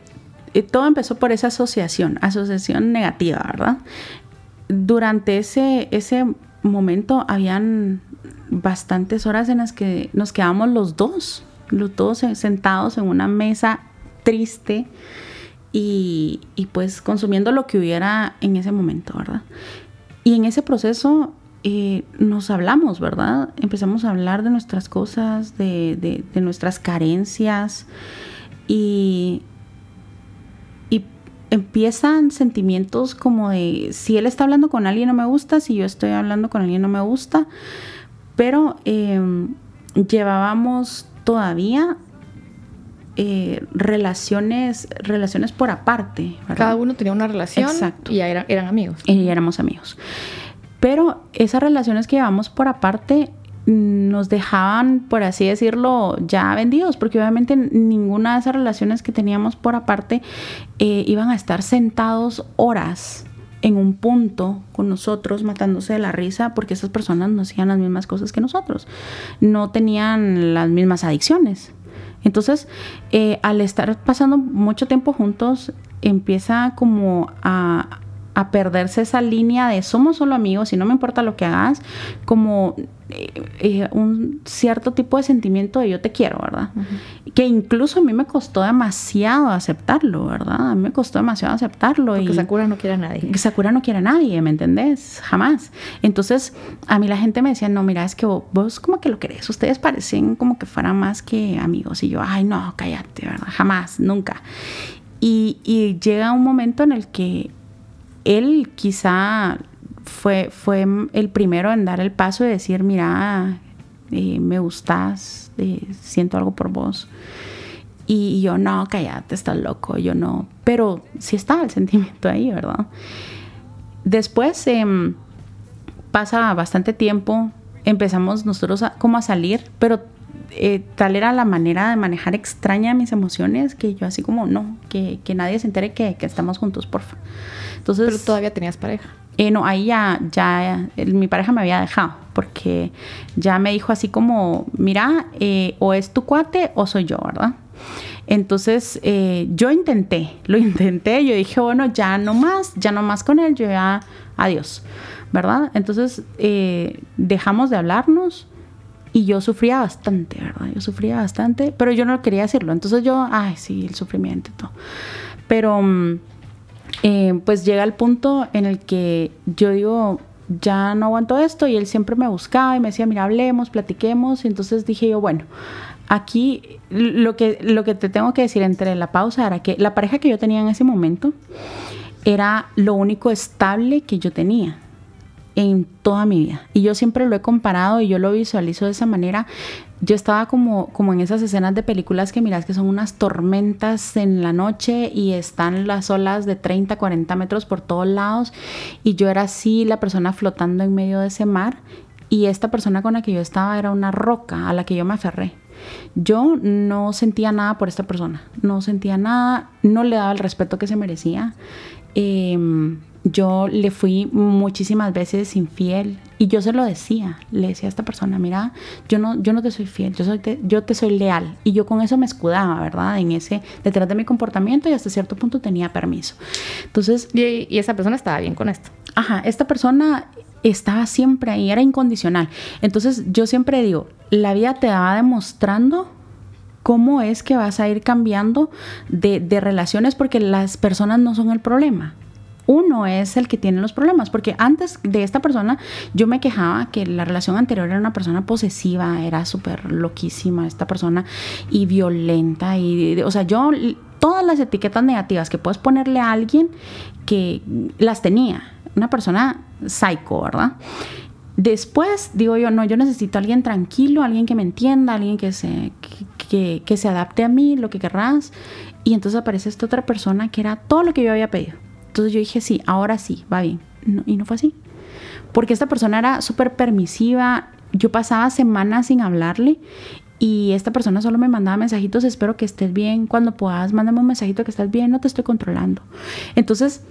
eh, todo empezó por esa asociación, asociación negativa, ¿verdad? Durante ese, ese momento habían bastantes horas en las que nos quedamos los dos, los dos sentados en una mesa triste y, pues consumiendo lo que hubiera en ese momento, ¿verdad? Y en ese proceso eh, nos hablamos, ¿verdad? Empezamos a hablar de nuestras cosas, de, de nuestras carencias y, y empiezan sentimientos como de si él está hablando con alguien no me gusta, si yo estoy hablando con alguien no me gusta. Pero em, llevábamos todavía eh, relaciones, relaciones por aparte. Cada uno tenía una relación y ya eran amigos. Y éramos amigos. Pero esas relaciones que llevamos por aparte nos dejaban, por así decirlo, ya vendidos, porque obviamente ninguna de esas relaciones que teníamos por aparte eh, iban a estar sentados horas en un punto con nosotros matándose de la risa porque esas personas no hacían las mismas cosas que nosotros, no tenían las mismas adicciones. Entonces, eh, al estar pasando mucho tiempo juntos, empieza como a, a perderse esa línea de somos solo amigos y no me importa lo que hagas, como eh, eh, un cierto tipo de sentimiento de yo te quiero, ¿verdad? Que incluso a mí me costó demasiado aceptarlo, ¿verdad? A mí me costó demasiado aceptarlo. Porque Sakura no quiere a nadie. Sakura no quiere a nadie, ¿me entendés? Jamás. Entonces, a mí la gente me decía, no, mira, es que vos, como que lo querés, ustedes parecen como que fueran más que amigos. Y yo, ay, no, cállate, ¿verdad? Jamás, nunca. Y, y llega un momento en el que él quizá fue, fue el primero en dar el paso y decir, mira, eh, me gustas, eh, siento algo por vos. Y, yo, no, cállate, estás loco, yo no. Pero sí estaba el *laughs* sentimiento ahí, ¿verdad? Después em, pasa bastante tiempo, empezamos nosotros como a salir, pero eh, tal era la manera de manejar extraña mis emociones que yo así como, no, que, que nadie se entere que, que, estamos juntos, porfa. Entonces, Pero todavía tenías pareja. Eh, no, ahí ya, ya mi pareja me había dejado, porque ya me dijo así como, mira, eh, o es tu cuate o soy yo, ¿verdad? Entonces eh, yo intenté, lo *laughs* intenté, yo dije, bueno, ya no más, ya no más con él, yo ya, adiós, ¿verdad? Entonces dejamos de hablarnos y yo sufría bastante, ¿verdad? Yo sufría bastante, pero yo no quería decirlo. Entonces yo, ay, sí, el sufrimiento y todo. Pero mm, eh, pues llega el punto en el que yo digo, ya no aguanto esto y él siempre me buscaba y me decía, mira, hablemos, platiquemos. Y entonces dije yo, bueno, aquí lo que, lo que te tengo que decir entre la pausa era que la pareja que yo tenía en ese momento era lo único estable que yo tenía en toda mi vida. Y yo siempre lo he comparado y yo lo visualizo de esa manera. Yo estaba como, como en esas escenas de películas que miras que son unas tormentas en la noche y están las olas de 30, 40 metros por todos lados. Y yo era así, la persona flotando en medio de ese mar. Y esta persona con la que yo estaba era una roca a la que yo me aferré. Yo no sentía nada por esta persona, no sentía nada, no le daba el respeto que se merecía. Eh, yo le fui muchísimas veces infiel y yo se lo decía, le decía a esta persona, mira, yo no, yo no te soy fiel, yo, soy te, yo te soy leal y yo con eso me escudaba, ¿verdad? En ese, detrás de mi comportamiento y hasta cierto punto tenía permiso. Entonces... Y, y esa persona estaba bien con esto. Ajá, esta persona estaba siempre ahí, era incondicional. Entonces yo siempre digo, la vida te va demostrando cómo es que vas a ir cambiando de, de relaciones porque las personas no son el problema uno es el que tiene los problemas, porque antes de esta persona yo me quejaba que la relación anterior era una persona posesiva, era súper loquísima esta persona y violenta y, o sea, yo todas las etiquetas negativas que puedes ponerle a alguien que las tenía, una persona psycho, ¿verdad? Después digo yo, no, yo necesito a alguien tranquilo, alguien que me entienda, alguien que se, que, que se adapte a mí, lo que querrás. Y entonces aparece esta otra persona que era todo lo que yo había pedido entonces yo dije, sí, ahora sí, va bien. y no fue así. Porque esta persona era súper permisiva. Yo pasaba semanas sin hablarle y esta persona solo me mandaba mensajitos, espero que estés bien, cuando puedas, mándame un mensajito que estás bien, no te estoy controlando. Entonces,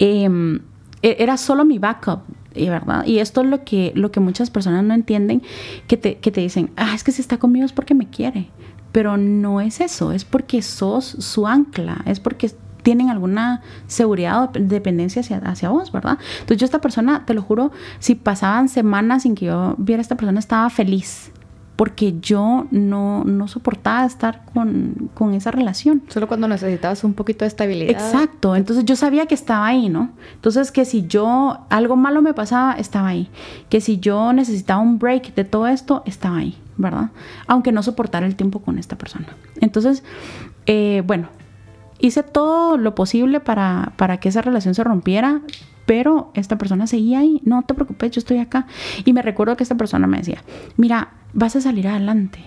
em, e, era solo mi backup, ¿verdad? Y esto es lo que, lo que muchas personas no entienden, que te, que te dicen, ah, es que si está conmigo es porque me quiere. Pero no es eso, es porque sos su ancla, es porque tienen alguna seguridad o dependencia hacia, hacia vos, ¿verdad? Entonces yo esta persona, te lo juro, si pasaban semanas sin que yo viera a esta persona, estaba feliz porque yo no, no soportaba estar con, con, esa relación. Solo cuando necesitabas un poquito de estabilidad. Exacto, entonces yo sabía que estaba ahí, ¿no? Entonces que si yo algo malo me pasaba, estaba ahí. Que si yo necesitaba un break de todo esto, estaba ahí, ¿verdad? Aunque no soportara el tiempo con esta persona. Entonces, eh, bueno, hice todo lo posible para, para que esa relación se rompiera, pero esta persona seguía ahí, no te preocupes, yo estoy acá. Y me recuerdo que esta persona me decía, mira, vas a salir adelante.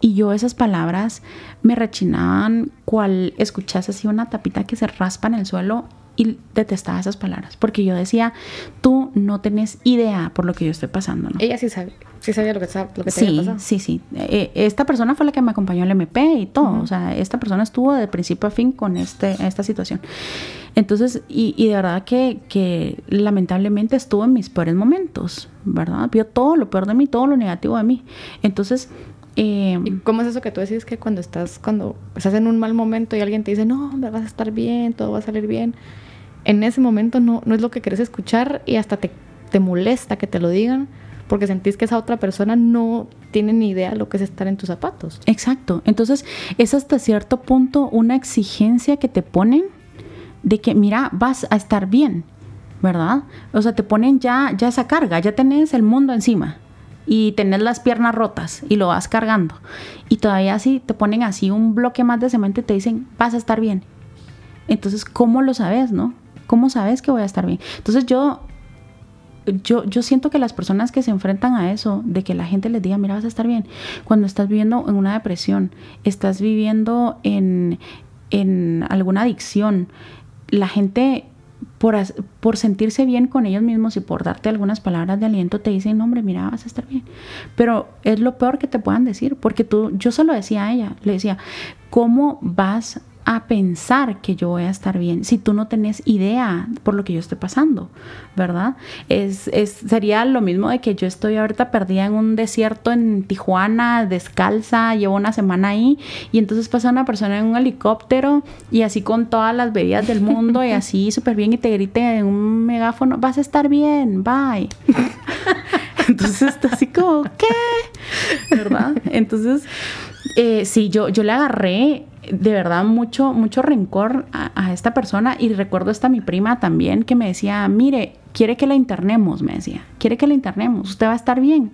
Y yo esas palabras me rechinaban cual escuchas así una tapita que se raspa en el suelo y detestaba esas palabras, porque yo decía, tú no tenés idea por lo que yo estoy pasando, ¿no? Ella sí sabía, sí sabía lo que, lo que sí, había pasado. Sí, sí, eh, esta persona fue la que me acompañó al MP y todo, o sea, esta persona estuvo de principio a fin con este, esta situación. Entonces, y, y de verdad que, que, lamentablemente estuvo en mis peores momentos, ¿verdad? Vio todo lo peor de mí, todo lo negativo de mí. Entonces, eh, ¿Y cómo es eso que tú decís que cuando estás, cuando estás en un mal momento y alguien te dice, no, vas a estar bien, todo va a salir bien? En ese momento no, no es lo que quieres escuchar y hasta te, te molesta que te lo digan porque sentís que esa otra persona no tiene ni idea de lo que es estar en tus zapatos. Exacto. Entonces, es hasta cierto punto una exigencia que te ponen de que, mira, vas a estar bien, ¿verdad? O sea, te ponen ya, ya esa carga, ya tenés el mundo encima y tenés las piernas rotas y lo vas cargando. Y todavía así te ponen así un bloque más de cemento y te dicen, vas a estar bien. Entonces, ¿cómo lo sabes, no? ¿Cómo sabes que voy a estar bien? Entonces yo, yo, yo siento que las personas que se enfrentan a eso, de que la gente les diga, mira, vas a estar bien, cuando estás viviendo en una depresión, estás viviendo en, en alguna adicción, la gente por, por sentirse bien con ellos mismos y por darte algunas palabras de aliento, te dicen, hombre, mira, vas a estar bien. Pero es lo peor que te puedan decir, porque tú, yo se lo decía a ella, le decía, ¿cómo vas a pensar que yo voy a estar bien si tú no tenés idea por lo que yo estoy pasando, ¿verdad? Es, sería lo mismo de que yo estoy ahorita perdida en un desierto en Tijuana, descalza, llevo una semana ahí y entonces pasa una persona en un helicóptero y así con todas las bebidas del mundo y así *laughs* súper bien y te grite en un megáfono, vas a estar bien, bye. *laughs* entonces está así como, ¿qué? ¿Verdad? Entonces, eh, sí, yo, yo le agarré de verdad mucho, mucho rencor a, esta persona y recuerdo esta mi prima también que me decía, mire, quiere que la internemos, me decía, quiere que la internemos, usted va a estar bien,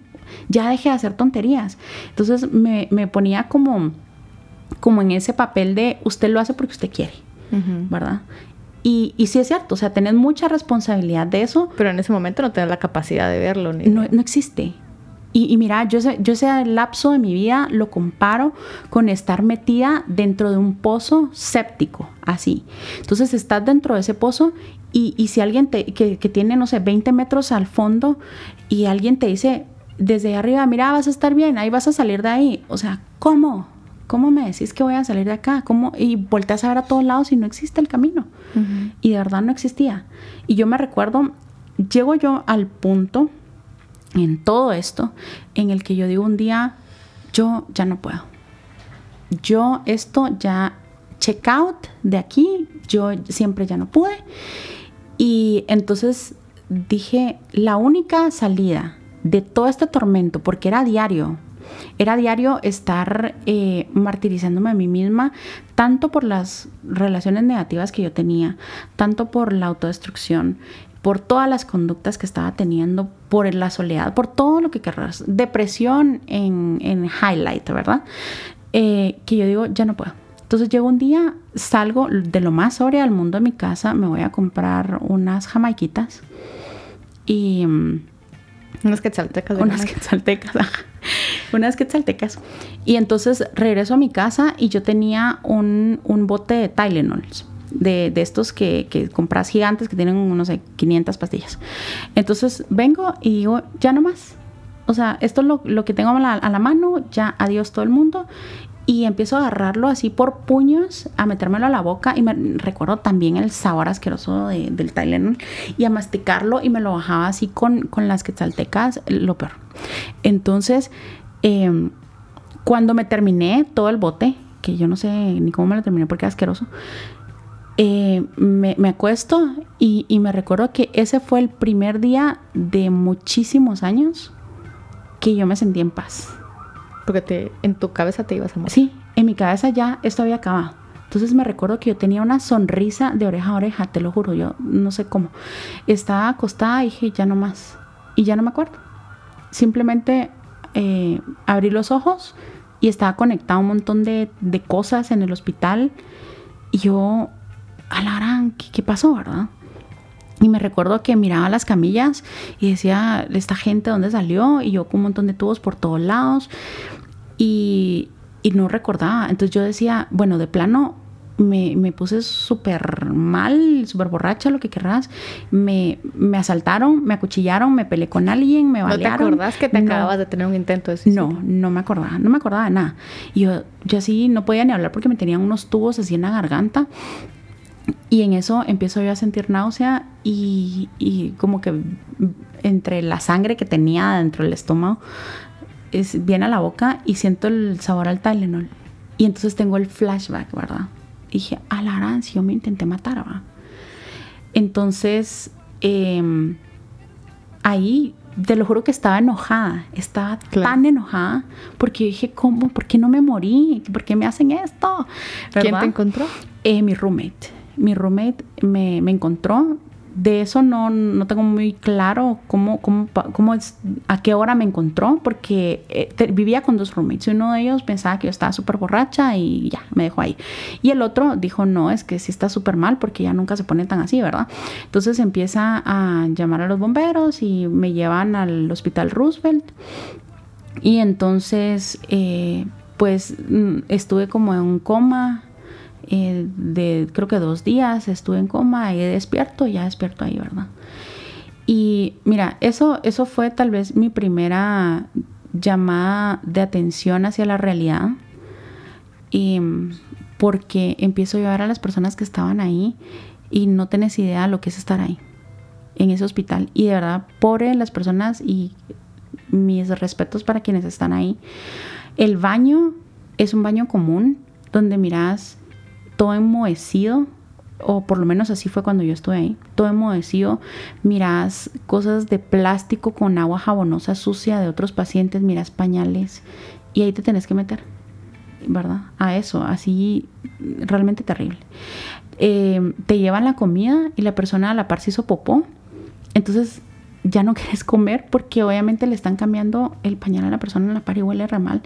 ya deje de hacer tonterías. Entonces me, ponía como, como en ese papel de usted lo hace porque usted quiere, ¿verdad? Y, y, sí es cierto, o sea, tenés mucha responsabilidad de eso. Pero en ese momento no tenés la capacidad de verlo. Ni no, no existe. Y, mira, yo ese, yo ese lapso de mi vida lo comparo con estar metida dentro de un pozo séptico, así. Entonces estás dentro de ese pozo y, si alguien te, que, tiene, no sé, 20 metros al fondo y alguien te dice desde arriba, mira, vas a estar bien, ahí vas a salir de ahí. O sea, ¿cómo? ¿Cómo me decís que voy a salir de acá? ¿Cómo? Y volteas a ver a todos lados y no existe el camino. Y de verdad no existía. Y yo me recuerdo, llego yo al punto en todo esto en el que yo digo un día, yo ya no puedo. Yo esto ya check out de aquí, yo siempre ya no pude. Y entonces dije, la única salida de todo este tormento, porque era diario, era diario estar eh, martirizándome a mí misma, tanto por las relaciones negativas que yo tenía, tanto por la autodestrucción, por todas las conductas que estaba teniendo, por la soledad, por todo lo que querrás, depresión en, en highlight, ¿verdad? Eh, que yo digo, ya no puedo. Entonces llego un día, salgo de lo más sobre al mundo de mi casa, me voy a comprar unas jamaiquitas y... Mm, unas quetzaltecas. Unas quetzaltecas. unas quetzaltecas. Y entonces regreso a mi casa y yo tenía un, un bote de Tylenols de, estos que, compras gigantes que tienen, unos 500 pastillas. Entonces vengo y digo, ya no más. O sea, esto es lo, que tengo a la, mano, ya adiós todo el mundo. Y empiezo a agarrarlo así por puños, a metérmelo a la boca. Y me recuerdo también el sabor asqueroso del Tylenol. Y a masticarlo y me lo bajaba así con, con las quetzaltecas, lo peor. Entonces, em, cuando me terminé todo el bote, que yo no sé ni cómo me lo terminé porque era asqueroso, eh, me, acuesto y, me recuerdo que ese fue el primer día de muchísimos años que yo me sentí en paz. Porque te, en tu cabeza te ibas a morir. Sí, en mi cabeza ya esto había acabado. Entonces me recuerdo que yo tenía una sonrisa de oreja a oreja, te lo juro, yo no sé cómo. Estaba acostada y dije, ya no más. Y ya no me acuerdo. Simplemente eh, abrí los ojos y estaba conectado a un montón de, de cosas en el hospital. Y yo a la gran, ¿qué, pasó, verdad? Y me recuerdo que miraba las camillas y decía, esta gente, ¿dónde salió? Y yo con un montón de tubos por todos lados. Y, y no recordaba. Entonces yo decía, bueno, de plano, me, me puse súper mal, súper borracha, lo que querrás. Me, me, asaltaron, me acuchillaron, me peleé con alguien, me balearon. ¿No te acordás que te acababas de tener un intento de suicidio? No, no me acordaba, no me acordaba de nada. Y yo, yo así no podía ni hablar porque me tenían unos tubos así en la garganta. Y en eso empiezo yo a sentir náusea y, y, como que entre la sangre que tenía dentro del estómago es, viene a la boca y siento el sabor al Tylenol. Y entonces tengo el flashback, ¿verdad? dije, a la si yo me intenté matar, ¿va? Entonces, em, ahí te lo juro que estaba enojada, estaba tan enojada porque dije, ¿cómo? ¿Por qué no me morí? ¿Por qué me hacen esto? ¿Quién te encontró? Eh, mi roommate mi roommate me, encontró. De eso no, no, tengo muy claro cómo, cómo, cómo es, a qué hora me encontró, porque eh, vivía con dos roommates. Uno de ellos pensaba que yo estaba súper borracha y ya, me dejó ahí. Y el otro dijo, no, es que sí está súper mal porque ya nunca se pone tan así, ¿verdad? Entonces empieza a llamar a los bomberos y me llevan al hospital Roosevelt. Y entonces, eh, pues mm, estuve como en un coma eh, de creo que dos días, estuve en coma y despierto, ya despierto ahí, ¿verdad? Y mira, eso, eso fue tal vez mi primera llamada de atención hacia la realidad. Y porque empiezo a llevar a las personas que estaban ahí y no tenés idea de lo que es estar ahí, en ese hospital. Y de verdad, por las personas y mis respetos para quienes están ahí. El baño es un baño común donde miras todo enmohecido, o por lo menos así fue cuando yo estuve ahí, todo enmohecido, miras cosas de plástico con agua jabonosa sucia de otros pacientes, miras pañales y ahí te tenés que meter, ¿verdad? A eso, así realmente terrible. Eh, te llevan la comida y la persona a la par se hizo popó, entonces ya no *laughs* quieres comer porque obviamente le están cambiando el pañal a la persona en la par y huele re mal.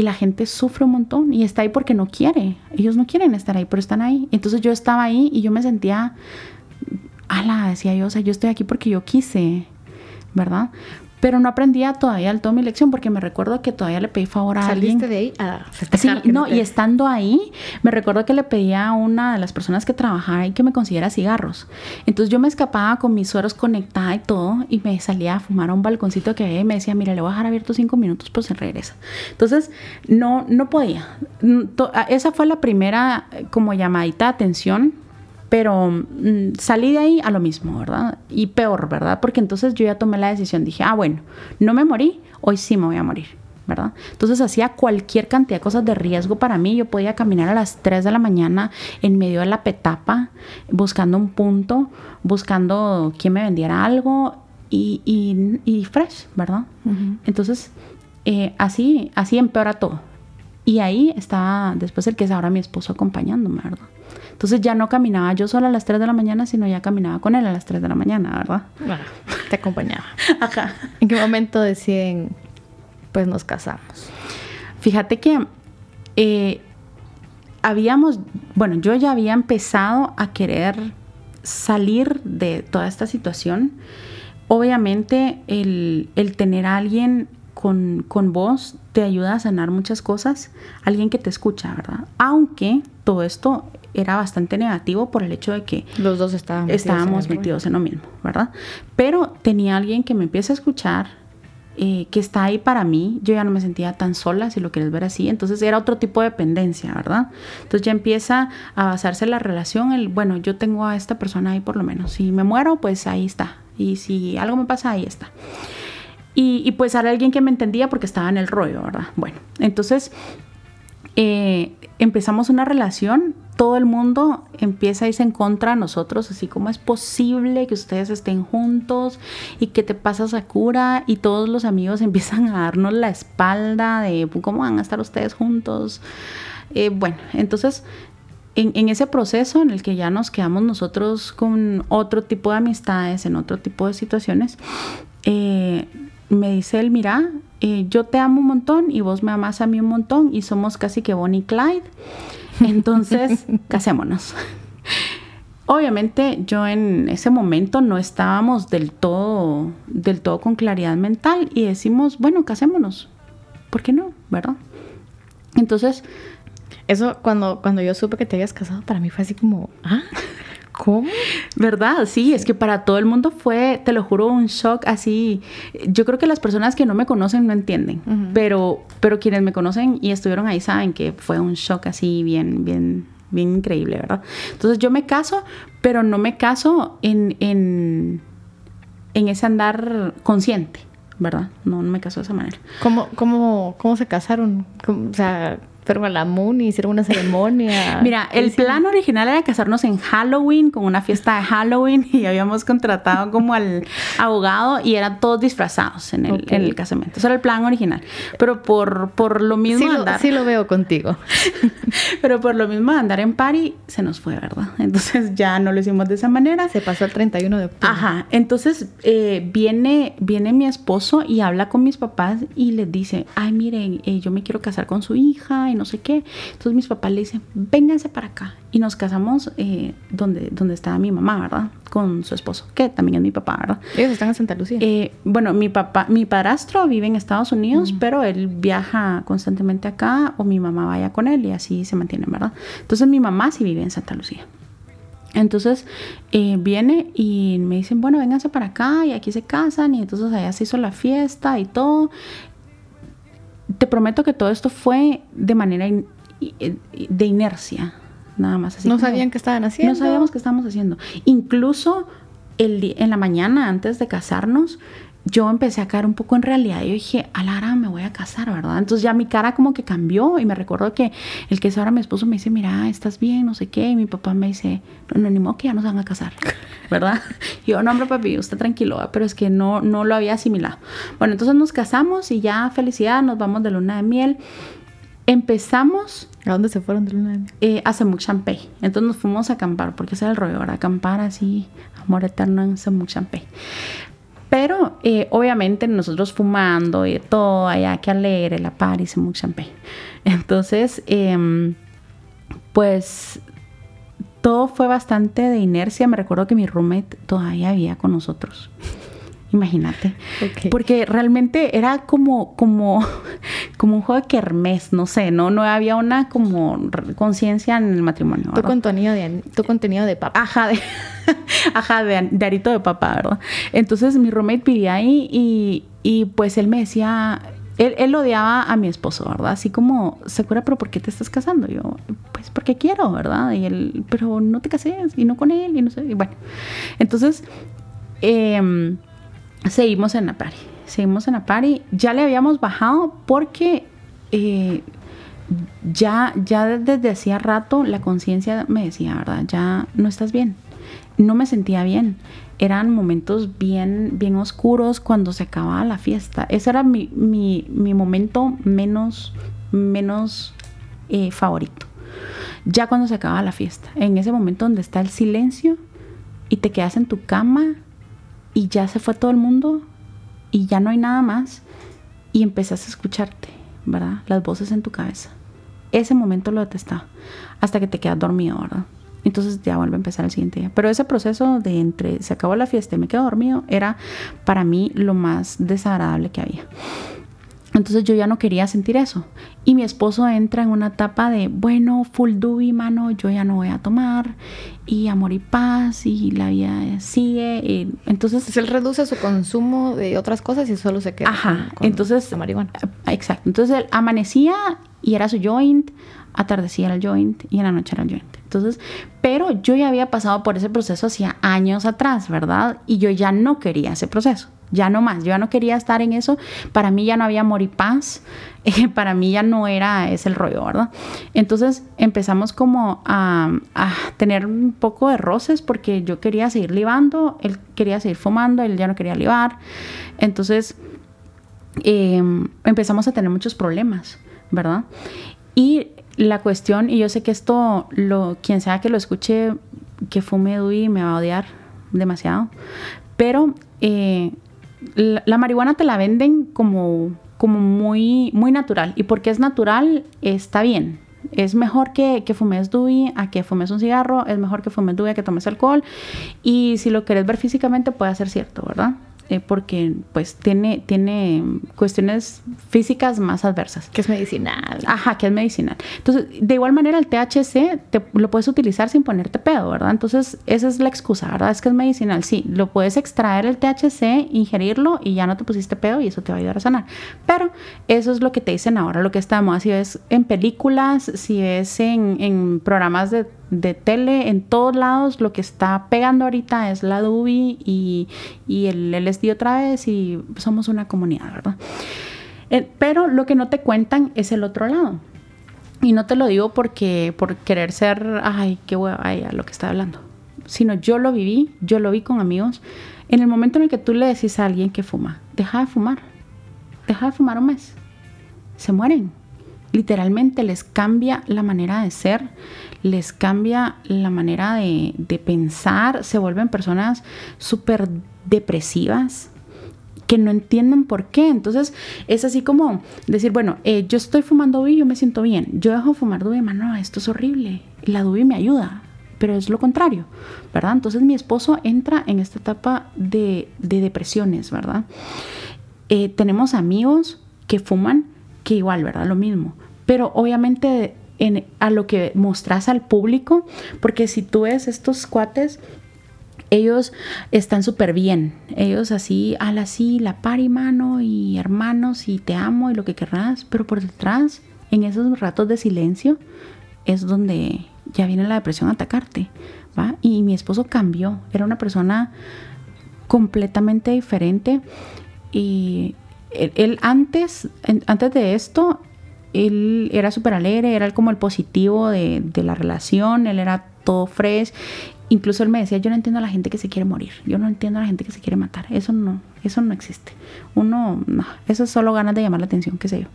Y la gente sufre un montón y está ahí porque no quiere. Ellos no quieren estar ahí, pero están ahí. Entonces yo estaba ahí y yo me sentía, ala, decía yo, o sea, yo estoy aquí porque yo quise, ¿verdad? Pero no aprendía todavía al todo mi lección porque me recuerdo que todavía le pedí favor a ¿Saliste alguien. de ahí a Sí, no, y estando ahí, me recuerdo que le pedía a una de las personas que trabajaba ahí que me consiguiera cigarros. Entonces yo me escapaba con mis sueros conectada y todo y me salía a fumar a un balconcito que había y me decía, mira, le voy a dejar abierto cinco minutos, pues se regresa. Entonces, no, no podía. Esa fue la primera eh, como llamadita de atención pero mm, salí de ahí a lo mismo, ¿verdad? Y peor, ¿verdad? Porque entonces yo ya tomé la decisión, dije, ah, bueno, no me morí, hoy sí me voy a morir. ¿verdad? Entonces hacía cualquier cantidad de cosas de riesgo para mí. Yo podía caminar a las 3 de la mañana en medio de la petapa, buscando un punto, buscando quién me vendiera algo y, y, fresh, ¿verdad? Entonces, eh, así, así empeora todo. Y ahí estaba después el que es ahora mi esposo acompañándome, ¿verdad? Entonces ya no caminaba yo sola a las 3 de la mañana, sino ya caminaba con él a las 3 de la mañana, ¿verdad? Bueno, te acompañaba. *laughs* Ajá. ¿En qué momento deciden, pues nos casamos? Fíjate que eh, habíamos, bueno, yo ya había empezado a querer salir de toda esta situación. Obviamente el, el tener a alguien con, con, vos te ayuda a sanar muchas cosas, alguien que te escucha, ¿verdad? Aunque todo esto era bastante negativo por el hecho de que los dos estábamos, metidos en lo mismo, ¿verdad? Pero tenía alguien que me empieza a escuchar, eh, que está ahí para mí, yo ya no me sentía tan sola, si lo quieres ver así, entonces era otro tipo de dependencia, ¿verdad? Entonces ya empieza a basarse la relación, el, bueno, yo tengo a esta persona ahí por lo menos, si me muero, pues ahí está, y si algo me pasa, ahí está. Y, y pues era alguien que me entendía porque estaba en el rollo, ¿verdad? Bueno, entonces eh, empezamos una relación, todo el mundo empieza a irse en contra de nosotros, así como es posible que ustedes estén juntos y que te pasas a cura y todos los amigos *laughs* empiezan a darnos la espalda de cómo van a estar ustedes juntos. Eh, bueno, entonces en, ese proceso en el que ya nos quedamos nosotros con otro tipo de amistades, en otro tipo de situaciones, eh, me dice él, mira, eh, yo te amo un montón y vos me amas a mí un montón y somos casi que Bonnie y Clyde. Entonces, *laughs* casémonos. Obviamente yo en ese momento no estábamos del todo, del todo con claridad mental y decimos, bueno, casémonos. ¿Por qué no? ¿Verdad? Entonces... Eso cuando, cuando yo supe que te habías casado, para mí fue así como, ah, ¿Cómo? ¿Verdad? Sí, es que para todo el mundo fue, te lo juro, un shock así. Yo creo que las personas que no me conocen no entienden, pero, pero quienes me conocen y estuvieron ahí saben que fue un shock así bien, bien, bien increíble, ¿verdad? Entonces yo me caso, pero no me caso en, en, en ese andar consciente. ¿verdad? No, no me caso de esa manera. ¿Cómo, cómo, cómo se casaron? O sea, fueron a la Moon y hicieron una ceremonia. *laughs* Mira, el plan original era casarnos en Halloween, con una fiesta de Halloween, *laughs* y habíamos contratado como al abogado y eran todos disfrazados en el, en el casamiento. Ese era el plan original. Pero por, por lo mismo sí andar... Lo, sí lo veo contigo. *laughs* pero por lo mismo de andar en party, se nos fue, ¿verdad? Entonces ya no lo hicimos de esa manera. Se pasó el 31 de octubre. Ajá. Entonces eh, viene, viene mi esposo y habla con mis papás y les dice, ay, miren, eh, yo me quiero casar con su hija y no sé qué. Entonces mis papás le dicen, vénganse para acá. Y nos casamos eh, donde, donde estaba mi mamá, ¿verdad? Con su esposo, que también es mi papá, ¿verdad? Ellos están en Santa Lucía. Eh, bueno, mi papá, mi padrastro vive en Estados Unidos, pero él viaja constantemente acá o mi mamá vaya con él y así se mantienen, ¿verdad? Entonces mi mamá sí vive en Santa Lucía. Entonces eh, viene y me dicen, bueno, vénganse para acá y aquí se casan y entonces allá se hizo la fiesta y todo. Te prometo que todo esto fue de manera de inercia, nada más. Así no sabían qué estaban haciendo. No sabíamos qué estábamos haciendo. Incluso el, en la mañana antes de casarnos, yo empecé a caer un poco en realidad. Yo dije, a la me voy a casar, ¿verdad? Entonces ya mi cara como que cambió y me recuerdo que el que es ahora mi esposo me dice, mira, estás bien, no sé qué. Y mi papá me dice, no, no, ni modo que ya nos van a casar, *laughs* ¿verdad? Y yo, no, hombre, papi, usted tranquilo, pero es que no, no lo había asimilado. Bueno, entonces nos casamos y ya felicidad, nos vamos de luna de miel. Empezamos... ¿A dónde se fueron de luna de miel? Eh, a Champey. Entonces nos fuimos a acampar, porque ese era el rollo, ¿verdad? Acampar así, amor eterno en Semuc Champey. Pero eh, obviamente nosotros fumando y todo, allá que alegre, la Paris, mucho champagne. Entonces, em, pues todo fue bastante de inercia. Me recuerdo que mi roommate todavía había con nosotros. Imagínate. Porque realmente era como, como, *laughs* como un juego de kermés, no sé, no, no había una como conciencia en el matrimonio. Tu contenido de, tu contenido de papá. Ajá, de, *laughs* ajá, de, arito de papá, ¿verdad? Entonces mi roommate vivía ahí y, y pues él me decía, él, él, odiaba a mi esposo, ¿verdad? Así como, ¿se acuerda, pero por qué te estás casando? yo, pues porque quiero, ¿verdad? Y él, pero no te cases y no con él y no sé. Y bueno, entonces, eh, seguimos en la party. Seguimos en la party. Ya le habíamos bajado porque eh, ya, ya desde hacía rato la conciencia me decía, ¿verdad? Ya no estás bien. No me sentía bien. Eran momentos bien, bien oscuros cuando se acababa la fiesta. Ese era mi, momento menos, menos eh, favorito. Ya cuando se acababa la fiesta. En ese momento donde está el silencio y te quedas en tu cama y ya se fue todo el mundo y ya no hay nada más y empezás a escucharte, ¿verdad? Las voces en tu cabeza. Ese momento lo detestaba hasta que te quedas dormido, ¿verdad? Entonces ya vuelve a empezar el siguiente día. Pero ese proceso de entre se acabó la fiesta y me quedo dormido era para mí lo más desagradable que había. Entonces yo ya no quería sentir eso. Y mi esposo entra en una etapa de, bueno, full dubi, mano, yo ya no voy a tomar. Y amor y paz, y la vida sigue. Y entonces... él reduce su consumo de otras cosas y solo se queda Ajá, entonces, la marihuana. Exacto. Entonces él amanecía y era su joint, atardecía era el joint y en la noche era el joint. Entonces, pero yo ya había pasado por ese proceso hacía años atrás, ¿verdad? Y yo ya no quería ese proceso ya no más, yo ya no quería estar en eso, para mí ya no había amor y paz, *laughs* eh, para mí ya no era ese el rollo, ¿verdad? Entonces empezamos como a, tener un poco de roces porque yo quería seguir libando, él quería seguir fumando, él ya no quería libar, entonces em, empezamos a tener muchos problemas, ¿verdad? Y la cuestión, y yo sé que esto, lo, quien sea que lo escuche, que fume Dewey me va a odiar demasiado, pero eh, la, marihuana te la venden como, como muy, muy natural. Y porque es natural, está bien. Es mejor que, que fumes DUI a que fumes un cigarro, es mejor que fumes DUI a que tomes alcohol. Y si lo quieres ver físicamente, puede ser cierto, ¿verdad? Eh, porque pues tiene, tiene cuestiones físicas más adversas. Que es medicinal. Ajá, que es medicinal. Entonces, de igual manera el THC te, lo puedes utilizar sin ponerte pedo, ¿verdad? Entonces, esa es la excusa, ¿verdad? Es que es medicinal. Sí, lo puedes extraer el THC, ingerirlo y ya no te pusiste pedo y eso te va a ayudar a sanar. Pero eso es lo que te dicen ahora, lo que estamos, si ves en películas, si ves en, en programas de de tele en todos lados lo que está pegando ahorita es la Dubi y, y el LSD otra vez y somos una comunidad, ¿verdad? Eh, pero lo que no te cuentan es el otro lado. Y no te lo digo porque por querer ser, ay, qué hueva, ay, a lo que está hablando. Sino yo lo viví, yo lo vi con amigos. En el momento en el que tú le decís a alguien que fuma, deja de fumar, deja de fumar un mes, se mueren literalmente les cambia la manera de ser, les cambia la manera de, pensar, se vuelven personas súper depresivas, que no entienden por qué. Entonces es así como decir, bueno, eh, yo estoy fumando y yo me siento bien. Yo dejo fumar dubi, mano, esto es horrible. La dubi me ayuda, pero es lo contrario, ¿verdad? Entonces mi esposo entra en esta etapa de, depresiones, ¿verdad? Eh, tenemos amigos que fuman, que igual, ¿verdad? Lo mismo. Pero obviamente a lo que mostras al público, porque si tú ves estos cuates, ellos están súper bien. Ellos así, al así, la par y mano y hermanos y te amo y lo que querrás. Pero por detrás, en esos ratos de silencio, es donde ya viene la depresión a atacarte. ¿va? Y mi esposo cambió. Era una persona completamente diferente. Y él, antes, antes de esto, él era súper alegre, era como el positivo de, de, la relación, él era todo fresh incluso él me decía, yo no entiendo a la gente que se quiere morir, yo no entiendo a la gente que se quiere matar, eso no, eso no existe. Uno, no, eso es solo ganas de llamar la atención, qué sé yo.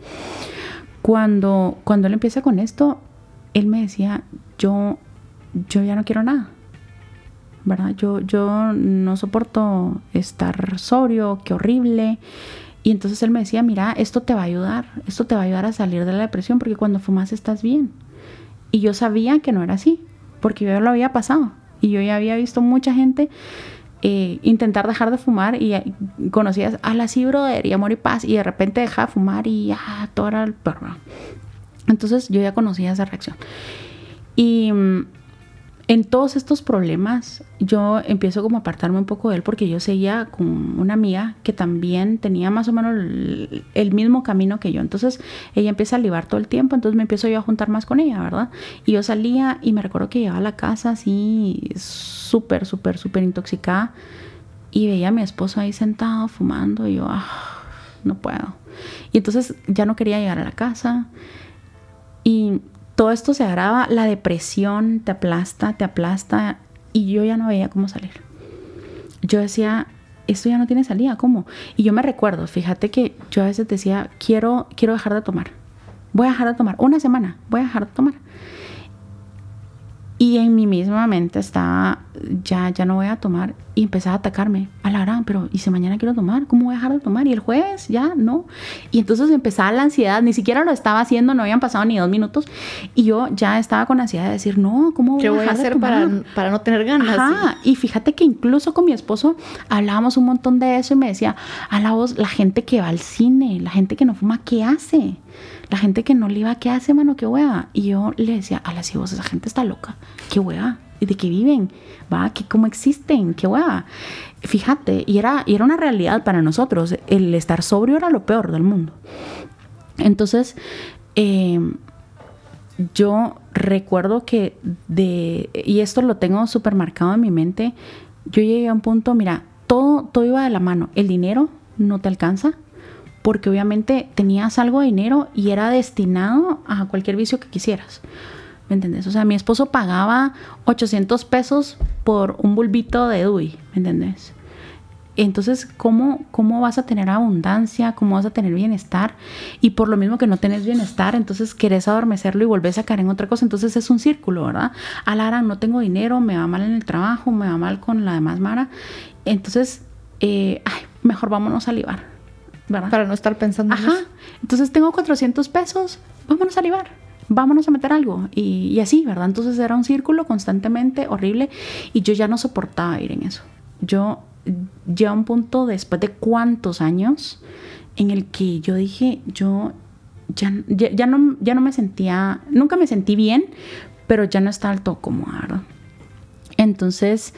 Cuando, cuando él empieza con esto, él me decía, yo, yo ya no quiero nada. ¿Verdad? Yo, yo no soporto estar sobrio, qué horrible. Y entonces él me decía, mira, esto te va a ayudar, esto te va a ayudar a salir de la depresión, porque cuando fumas estás bien. Y yo sabía que no era así, porque yo lo había pasado. Y yo ya había visto mucha gente eh, intentar dejar de fumar y eh, conocías a la sí, brother, y amor y paz, y de repente deja de fumar y ya, todo era el perro. Entonces yo ya conocía esa reacción. Y mm, en todos estos problemas yo empiezo como a apartarme un poco de él porque yo seguía con una amiga que también tenía más o menos el, mismo camino que yo. Entonces ella empieza a libar todo el tiempo, entonces me empiezo yo a juntar más con ella, ¿verdad? Y yo salía y me recuerdo que llegaba a la casa así súper, súper, súper intoxicada y veía a mi esposo ahí sentado fumando y yo, ah, no puedo. Y entonces ya no quería llegar a la casa y todo esto se agrava, la depresión te aplasta, te aplasta y yo ya no veía cómo salir. Yo decía, esto ya no tiene salida, ¿cómo? Y yo me recuerdo, fíjate que yo a veces decía, quiero, quiero dejar de tomar. Voy a dejar de tomar. Una semana, voy a dejar de tomar. Y en mi misma mente estaba, ya, ya no voy a tomar. Y empezaba a atacarme. A la gran, pero ¿y si mañana quiero tomar? ¿Cómo voy a dejar de tomar? Y el jueves, ya, no. Y entonces empezaba la ansiedad. Ni siquiera lo estaba haciendo, no habían pasado ni dos minutos. Y yo ya estaba con ansiedad de decir, no, ¿cómo voy, a, dejar hacer Para, para no tener ganas? Ajá. Y fíjate que incluso con mi esposo hablábamos un montón de eso y me decía, a la voz, la gente que va al cine, la gente que no fuma, ¿qué hace? La gente que no le iba, ¿qué hace, mano? ¿Qué hueá? Y yo le decía, a las vos, esa gente está loca. ¿Qué hueá? ¿Y de qué viven? ¿Va? ¿Qué, ¿Cómo existen? ¿Qué hueá? Fíjate, y era, y era una realidad para nosotros. El estar sobrio era lo peor del mundo. Entonces, em, yo recuerdo que de, y esto lo tengo súper marcado en mi mente, yo llegué a un punto, mira, todo, todo iba de la mano. El dinero no te alcanza, porque obviamente tenías algo de dinero y era destinado a cualquier vicio que quisieras. ¿Me entendés? O sea, mi esposo pagaba 800 pesos por un bulbito de DUI, ¿me entendés? Entonces, ¿cómo, ¿cómo vas a tener abundancia? ¿Cómo vas a tener bienestar? Y por lo mismo que no tenés bienestar, entonces querés adormecerlo y volvés a caer en otra cosa. Entonces es un círculo, ¿verdad? Alara, no tengo dinero, me va mal en el trabajo, me va mal con la demás Mara. Entonces, eh, ay, mejor vámonos a libar. Para no estar pensando Ajá. Entonces tengo 400 pesos, vámonos a libar, vámonos a meter algo. Y, así, ¿verdad? Entonces era un círculo constantemente horrible y yo ya no soportaba ir en eso. Yo llegué a un punto después de cuántos años en el que yo dije, yo ya, ya, no, ya no me sentía, nunca me sentí bien, pero ya no estaba alto como ¿verdad? Entonces,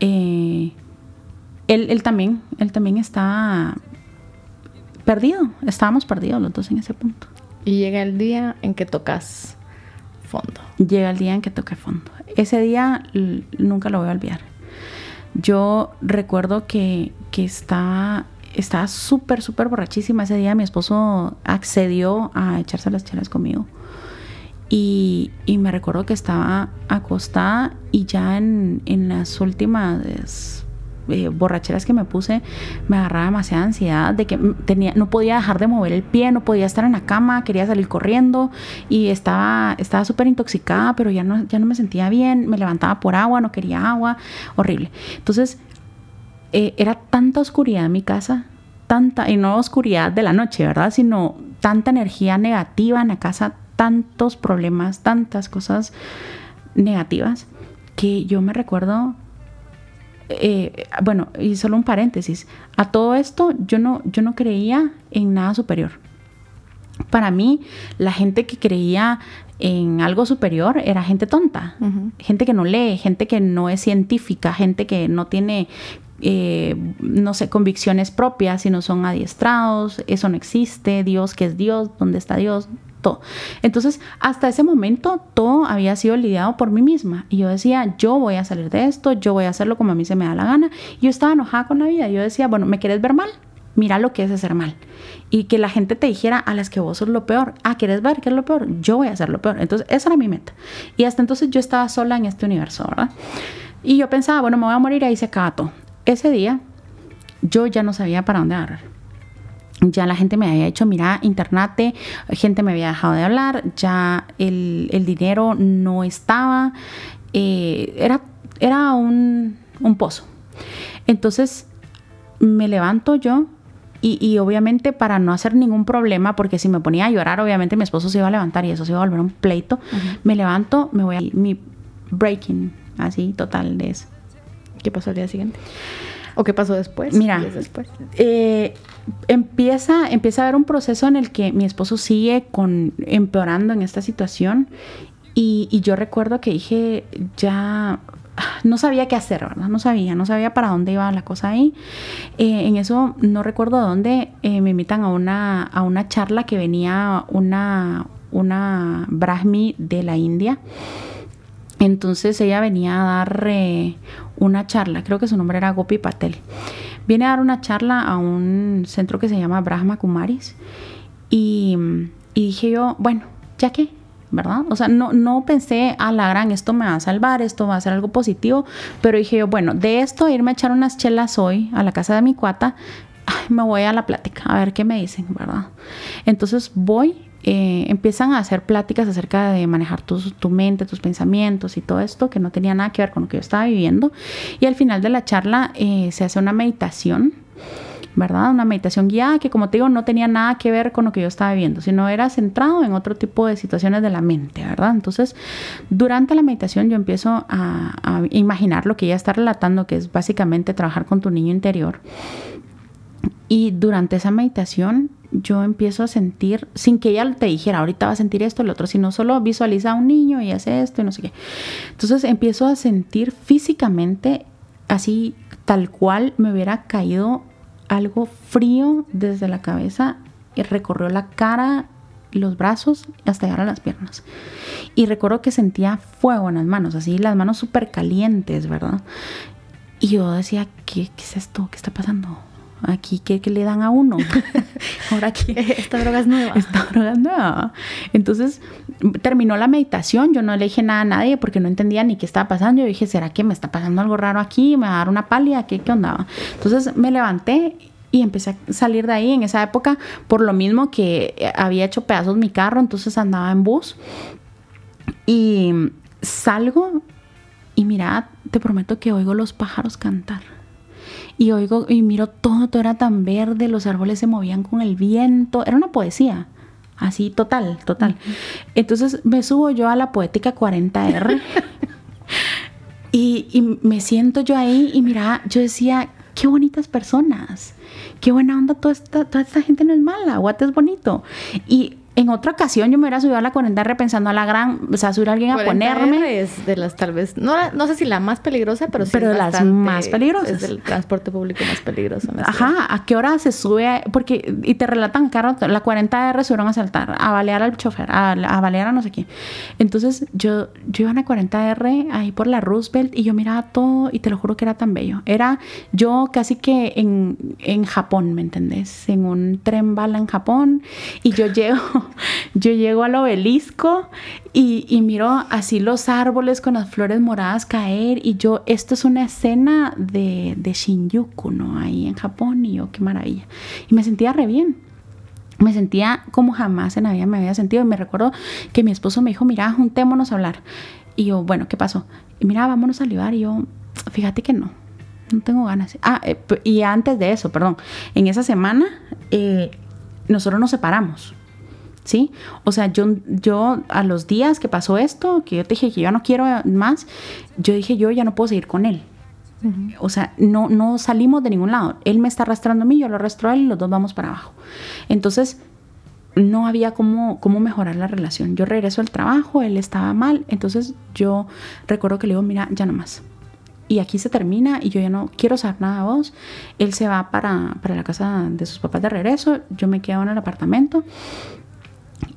eh, él, él, también, él también estaba perdido, estábamos perdidos los dos en ese punto. Y llega el día en que tocas fondo. Llega el día en que toqué fondo. Ese día nunca lo voy a olvidar. Yo recuerdo que, que estaba estaba súper, súper borrachísima. Ese día mi esposo accedió a echarse las chelas conmigo. Y, y, me recuerdo que estaba acostada y ya en, en las últimas eh, borracheras que me puse, me agarraba demasiada ansiedad de que tenía, no podía dejar de mover el pie, no podía estar en la cama, quería salir corriendo y estaba estaba intoxicada, pero ya no, ya no me sentía bien, me levantaba por agua, no quería agua, horrible. Entonces, eh, era tanta oscuridad en mi casa tanta, y no oscuridad de la noche, ¿verdad? Sino tanta energía negativa en la casa, tantos problemas, tantas cosas negativas, que yo me recuerdo, eh, bueno, y solo un paréntesis, a todo esto yo no, yo no creía en nada superior. Para mí, la gente que creía en algo superior era gente tonta, gente que no lee, gente que no es científica, gente que no tiene eh, no sé, convicciones propias, sino son adiestrados, eso no existe, Dios que es Dios, ¿dónde está Dios? Entonces, hasta ese momento todo había sido lidiado por mí misma. Y yo decía, yo voy a salir de esto, yo voy a hacerlo como a mí se me da la gana. Yo estaba enojada con la vida. Yo decía, bueno, ¿me quieres ver mal? Mira lo que es hacer mal. Y que la gente te dijera, a las que vos sos lo peor. Ah, ¿quieres ver qué es lo peor? Yo voy a hacer lo peor. Entonces, esa era mi meta. Y hasta entonces yo estaba sola en este universo, ¿verdad? Y yo pensaba, bueno, me voy a morir ahí se acaba todo. Ese día yo ya no sabía para dónde agarrar. Ya la gente me había hecho, mira, internate, gente me había dejado de hablar, ya el, dinero no estaba, eh, era, era un, pozo. Entonces me levanto yo y, obviamente para no hacer ningún problema, porque si me ponía a llorar, obviamente mi esposo se iba a levantar y eso se iba a volver un pleito, me levanto, me voy a mi breaking, así total de eso. ¿Qué pasó al día siguiente? ¿O qué pasó después? Mira, después? Eh, empieza, empieza a haber un proceso en el que mi esposo sigue con, empeorando en esta situación y, yo recuerdo que dije, ya no sabía qué hacer, ¿verdad? No sabía, no sabía para dónde iba la cosa ahí. Eh, en eso no recuerdo dónde eh, me invitan a una, a una charla que venía una, una Brahmi de la India entonces ella venía a dar una charla, creo que su nombre era Gopi Patel. Viene a dar una charla a un centro que se llama Brahma Kumaris y, dije yo, bueno, ya que, ¿verdad? O sea, no, no pensé, a la gran, esto me va a salvar, esto va a ser algo positivo, pero dije yo, bueno, de esto irme a echar unas chelas hoy a la casa de mi cuata, me voy a la plática, a ver qué me dicen, ¿verdad? Entonces voy eh, empiezan a hacer pláticas acerca de manejar tu, mente, tus pensamientos y todo esto que no tenía nada que ver con lo que yo estaba viviendo. Y al final de la charla eh, se hace una meditación. ¿verdad? Una meditación guiada que, como te digo, no tenía nada que ver con lo que yo estaba viviendo, sino era centrado en otro tipo de situaciones de la mente, ¿verdad? Entonces, durante la meditación yo empiezo a imaginar lo que ella está relatando, que es básicamente trabajar con tu niño interior. Y durante esa meditación yo empiezo a sentir, sin que ella te dijera, ahorita va a sentir esto, el otro, sino solo visualiza a un niño y hace esto y no sé qué. Entonces empiezo a sentir físicamente, así tal cual me hubiera caído algo frío desde la cabeza y recorrió la cara, los brazos hasta llegar a las piernas. Y recuerdo que sentía fuego en las manos, así las manos súper calientes, ¿verdad? Y yo decía, ¿qué, ¿qué es esto? ¿Qué está pasando? Aquí ¿qué, le dan a uno. *laughs* Ahora aquí. Esta droga es nueva. Esta droga es nueva. Entonces, terminó la meditación, yo no le dije nada a nadie porque no entendía ni qué estaba pasando. Yo dije, ¿será que me está pasando algo raro aquí? ¿Me va a dar una pálida? ¿Qué, qué onda? Entonces me levanté y empecé a salir de ahí en esa época por lo mismo que había hecho pedazos mi carro, entonces andaba en bus y salgo y mira, te prometo que oigo los pájaros cantar y oigo y miro todo, todo era tan verde, los árboles se movían con el viento, era una poesía. Así, total, total. Entonces me subo yo a la poética 40R *laughs* y, y, me siento yo ahí y mira, yo decía, qué bonitas personas, qué buena onda, toda esta, toda esta gente no es mala, Guate es bonito. Y en otra ocasión yo me hubiera subido a la 40 repensando a la gran, o sea, subir a alguien a ponerme. Es de las tal vez, no, no sé si la más peligrosa, pero sí. Pero las más peligrosas. Es el transporte público más peligroso. Ajá, ¿a qué hora se sube? Porque, y te relatan carro, la 40R subieron a saltar, a balear al chofer, a, a balear a no sé quién. Entonces yo, yo iba en la 40R ahí por la Roosevelt y yo miraba todo y te lo juro que era tan bello. Era yo casi que en, en Japón, ¿me entendés? En un tren bala en Japón y yo *laughs* llego *laughs* yo llego al obelisco y, miro así los árboles con las flores moradas caer y yo, esto es una escena de, de Shinjuku, ¿no? Ahí en Japón y yo, qué maravilla. Y me sentía re bien me sentía como jamás en la vida me había sentido. Y me recuerdo que mi esposo me dijo, mira, juntémonos a hablar. Y yo, bueno, ¿qué pasó? Y mira, vámonos a libar. Y yo, fíjate que no. no tengo ganas. Ah, eh, y antes de eso, perdón, en esa semana eh, nosotros nos separamos. ¿Sí? O sea, yo, yo a los días que pasó esto, que yo te dije que yo no quiero más, yo dije, yo ya no puedo seguir con él. O sea, no, no salimos de ningún lado. Él me está arrastrando a mí, yo lo arrastro a él y los dos vamos para abajo. Entonces, no había cómo, cómo mejorar la relación. Yo regreso al trabajo, él estaba mal, entonces yo recuerdo que le digo, mira, ya no más y aquí se termina y yo ya no quiero saber nada de vos. Él se va para, para la casa de sus papás de regreso, yo me quedo en el apartamento.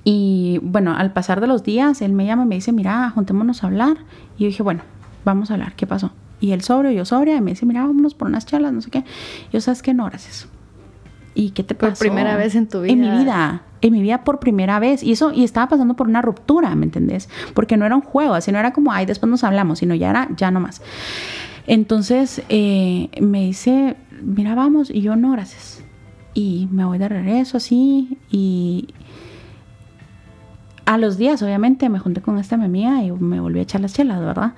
Y bueno, al pasar de los días, él me llama y me dice, mira, juntémonos a hablar. Y yo dije, bueno, vamos a hablar, ¿qué pasó? Y él sobrio, yo sobria, y me dice, mira, vámonos por unas charlas, no sé qué. Yo, ¿sabes qué? No, gracias. ¿Y qué te pasó? Por primera vez en tu vida. En mi vida, en mi vida por primera vez. Y eso, y estaba pasando por una ruptura, ¿me entendés? Porque no era un juego, así no era como, ay, después nos hablamos, sino ya era, ya no más. Entonces eh, me dice, mira, vamos, y yo no, gracias. Y me voy de regreso así, y a los días, obviamente, me junté con esta mi y me volví a echar las chelas, ¿verdad?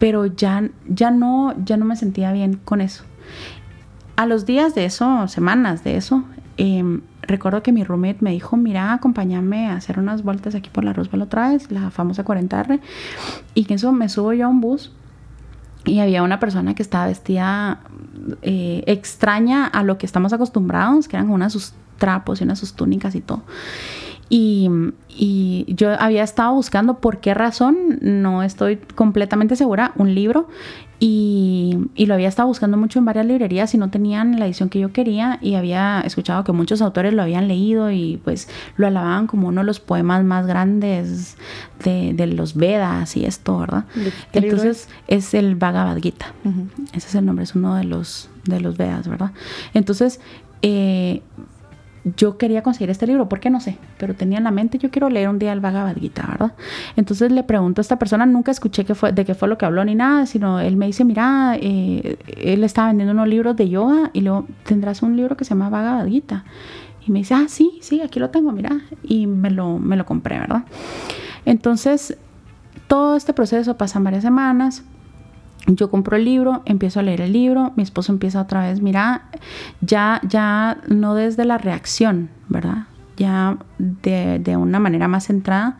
Pero ya, ya, no, ya no me sentía bien con eso. A los días de eso, semanas de eso, em, recuerdo que mi roommate me dijo, mira, acompáñame a hacer unas vueltas aquí por la Roosevelt otra vez, la famosa 40R. Y que eso me subo yo a un bus y había una persona que estaba vestida eh, extraña a lo que estamos acostumbrados, que eran unas sus trapos y unas sus túnicas y todo. Y, y, yo había estado buscando por qué razón, no estoy completamente segura, un libro y, y, lo había estado buscando mucho en varias librerías y no tenían la edición que yo quería y había escuchado que muchos autores lo habían leído y pues lo alababan como uno de los poemas más grandes de, de los Vedas y esto, ¿verdad? Entonces es? el Bhagavad Gita, ese es el nombre, es uno de los, de los Vedas, ¿verdad? Entonces... Eh, yo quería conseguir este libro, ¿por qué no sé? Pero tenía en la mente, yo quiero leer un día el Bhagavad ¿verdad? Entonces le pregunto a esta persona, nunca escuché que fue, de qué fue lo que habló ni nada, sino él me dice, mira, eh, él estaba vendiendo unos libros de yoga y luego tendrás un libro que se llama Bhagavad. Y me dice, ah, sí, sí, aquí lo tengo, mira. Y me lo, me lo compré, ¿verdad? Entonces, todo este proceso pasa varias semanas yo compro el libro, empiezo a leer el libro, mi esposo empieza otra vez, mira, ya, ya no desde la reacción, ¿verdad? Ya de, una manera más centrada,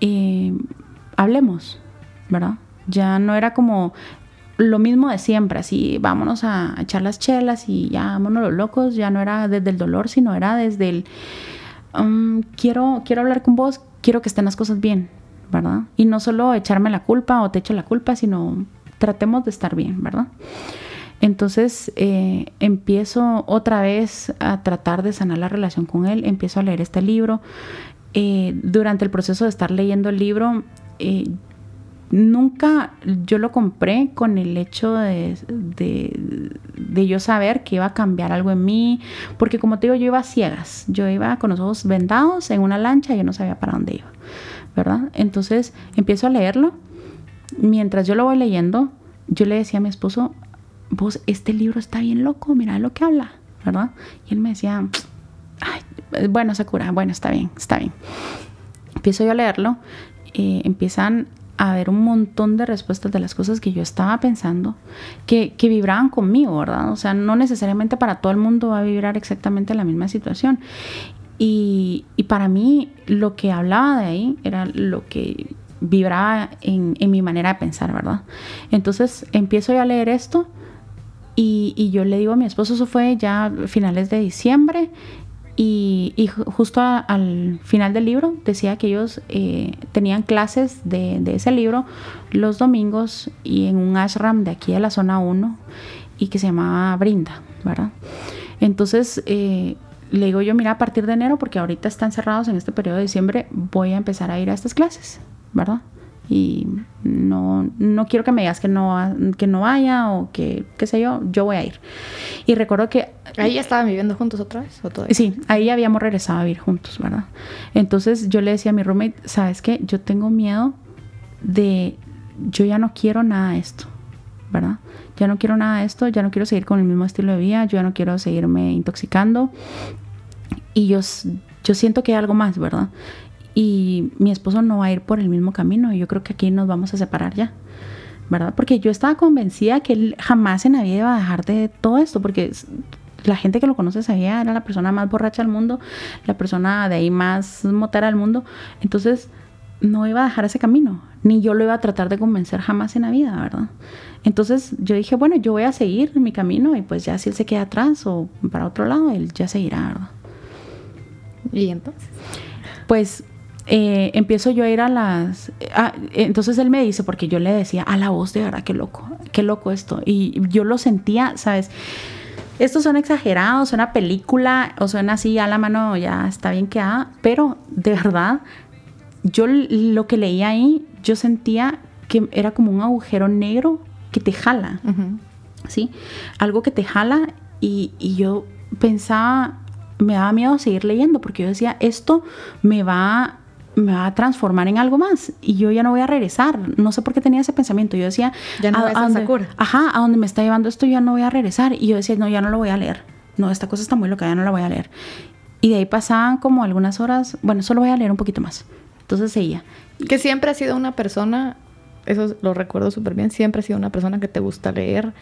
eh, hablemos, ¿verdad? Ya no era como lo mismo de siempre, así vámonos a, echar las chelas y ya vámonos los locos, ya no era desde el dolor, sino era desde el um, quiero, quiero hablar con vos, quiero que estén las cosas bien, ¿verdad? Y no solo echarme la culpa o te echo la culpa, sino tratemos de estar bien, ¿verdad? Entonces eh, empiezo otra vez a tratar de sanar la relación con él, empiezo a leer este libro. Eh, durante el proceso de estar leyendo el libro, eh, nunca yo lo compré con el hecho de, de, yo saber que iba a cambiar algo en mí, porque como te digo, yo iba a ciegas, yo iba con los ojos vendados en una lancha yo no sabía para dónde iba, ¿verdad? Entonces empiezo a leerlo mientras yo lo voy leyendo, yo le decía a mi esposo, vos, este libro está bien loco, mira lo que habla, ¿verdad? Y él me decía, Ay, bueno, Sakura, bueno, está bien, está bien. Empiezo yo a leerlo, eh, empiezan a haber un montón de respuestas de las cosas que yo estaba pensando, que, que, vibraban conmigo, ¿verdad? O sea, no necesariamente para todo el mundo va a vibrar exactamente la misma situación. Y, y para mí lo que hablaba de ahí era lo que vibraba en, mi manera de pensar, ¿verdad? Entonces empiezo ya a leer esto y, yo le digo a mi esposo, eso fue ya finales de diciembre y, justo al final del libro decía que ellos eh, tenían clases de, ese libro los domingos y en un ashram de aquí de la zona 1 y que se llamaba Brinda, ¿verdad? Entonces eh, le digo yo, mira, a partir de enero, porque ahorita están cerrados en este periodo de diciembre, voy a empezar a ir a estas clases. ¿Verdad? Y no, no quiero que me digas que no, que no vaya o que, qué sé yo, yo voy a ir. Y recuerdo que... ¿Ahí ya estaban viviendo juntos otra vez? ¿o Sí, ahí habíamos regresado a vivir juntos, ¿verdad? Entonces yo le decía a mi roommate, ¿sabes qué? Yo tengo miedo de... Yo ya no quiero nada de esto, ¿verdad? Ya no quiero nada de esto, ya no quiero seguir con el mismo estilo de vida, yo ya no quiero seguirme intoxicando. Y yo, yo siento que hay algo más, ¿verdad? Y mi esposo no va a ir por el mismo camino y yo creo que aquí nos vamos a separar ya. ¿verdad? Porque yo estaba convencida que él jamás en la vida iba a dejar de todo esto, porque la gente que lo conoce sabía, era la persona más borracha del mundo, la persona de ahí más motera del mundo. Entonces, no iba a dejar ese camino, ni yo lo iba a tratar de convencer jamás en la vida, ¿verdad? Entonces yo dije, bueno, yo voy a seguir mi camino y pues ya si él se queda atrás o para otro lado, él ya seguirá, ¿verdad? ¿Y entonces? Pues eh, empiezo yo a ir a las... Ah, entonces él me dice, porque yo le decía, a la voz de verdad, qué loco, qué loco esto. Y yo lo sentía, ¿sabes? Esto suena exagerado, suena película o suena así a la mano, ya está bien quedada, pero de verdad, yo lo que leía ahí, yo sentía que era como un agujero negro que te jala, ¿sí? Algo que te jala y, y yo pensaba, me daba miedo seguir leyendo porque yo decía, esto me va me va a transformar en algo más y yo ya no voy a regresar. No sé por qué tenía ese pensamiento. Yo decía, ya no a, a, dónde, ajá, a donde me está llevando esto ya no voy a regresar. Y yo decía, no, ya no lo voy a leer. No, esta cosa está muy loca, ya no la voy a leer. Y de ahí pasaban como algunas horas, bueno, solo voy a leer un poquito más. Entonces seguía. Que siempre ha sido una persona, eso lo recuerdo súper bien, siempre ha sido una persona que te gusta leer.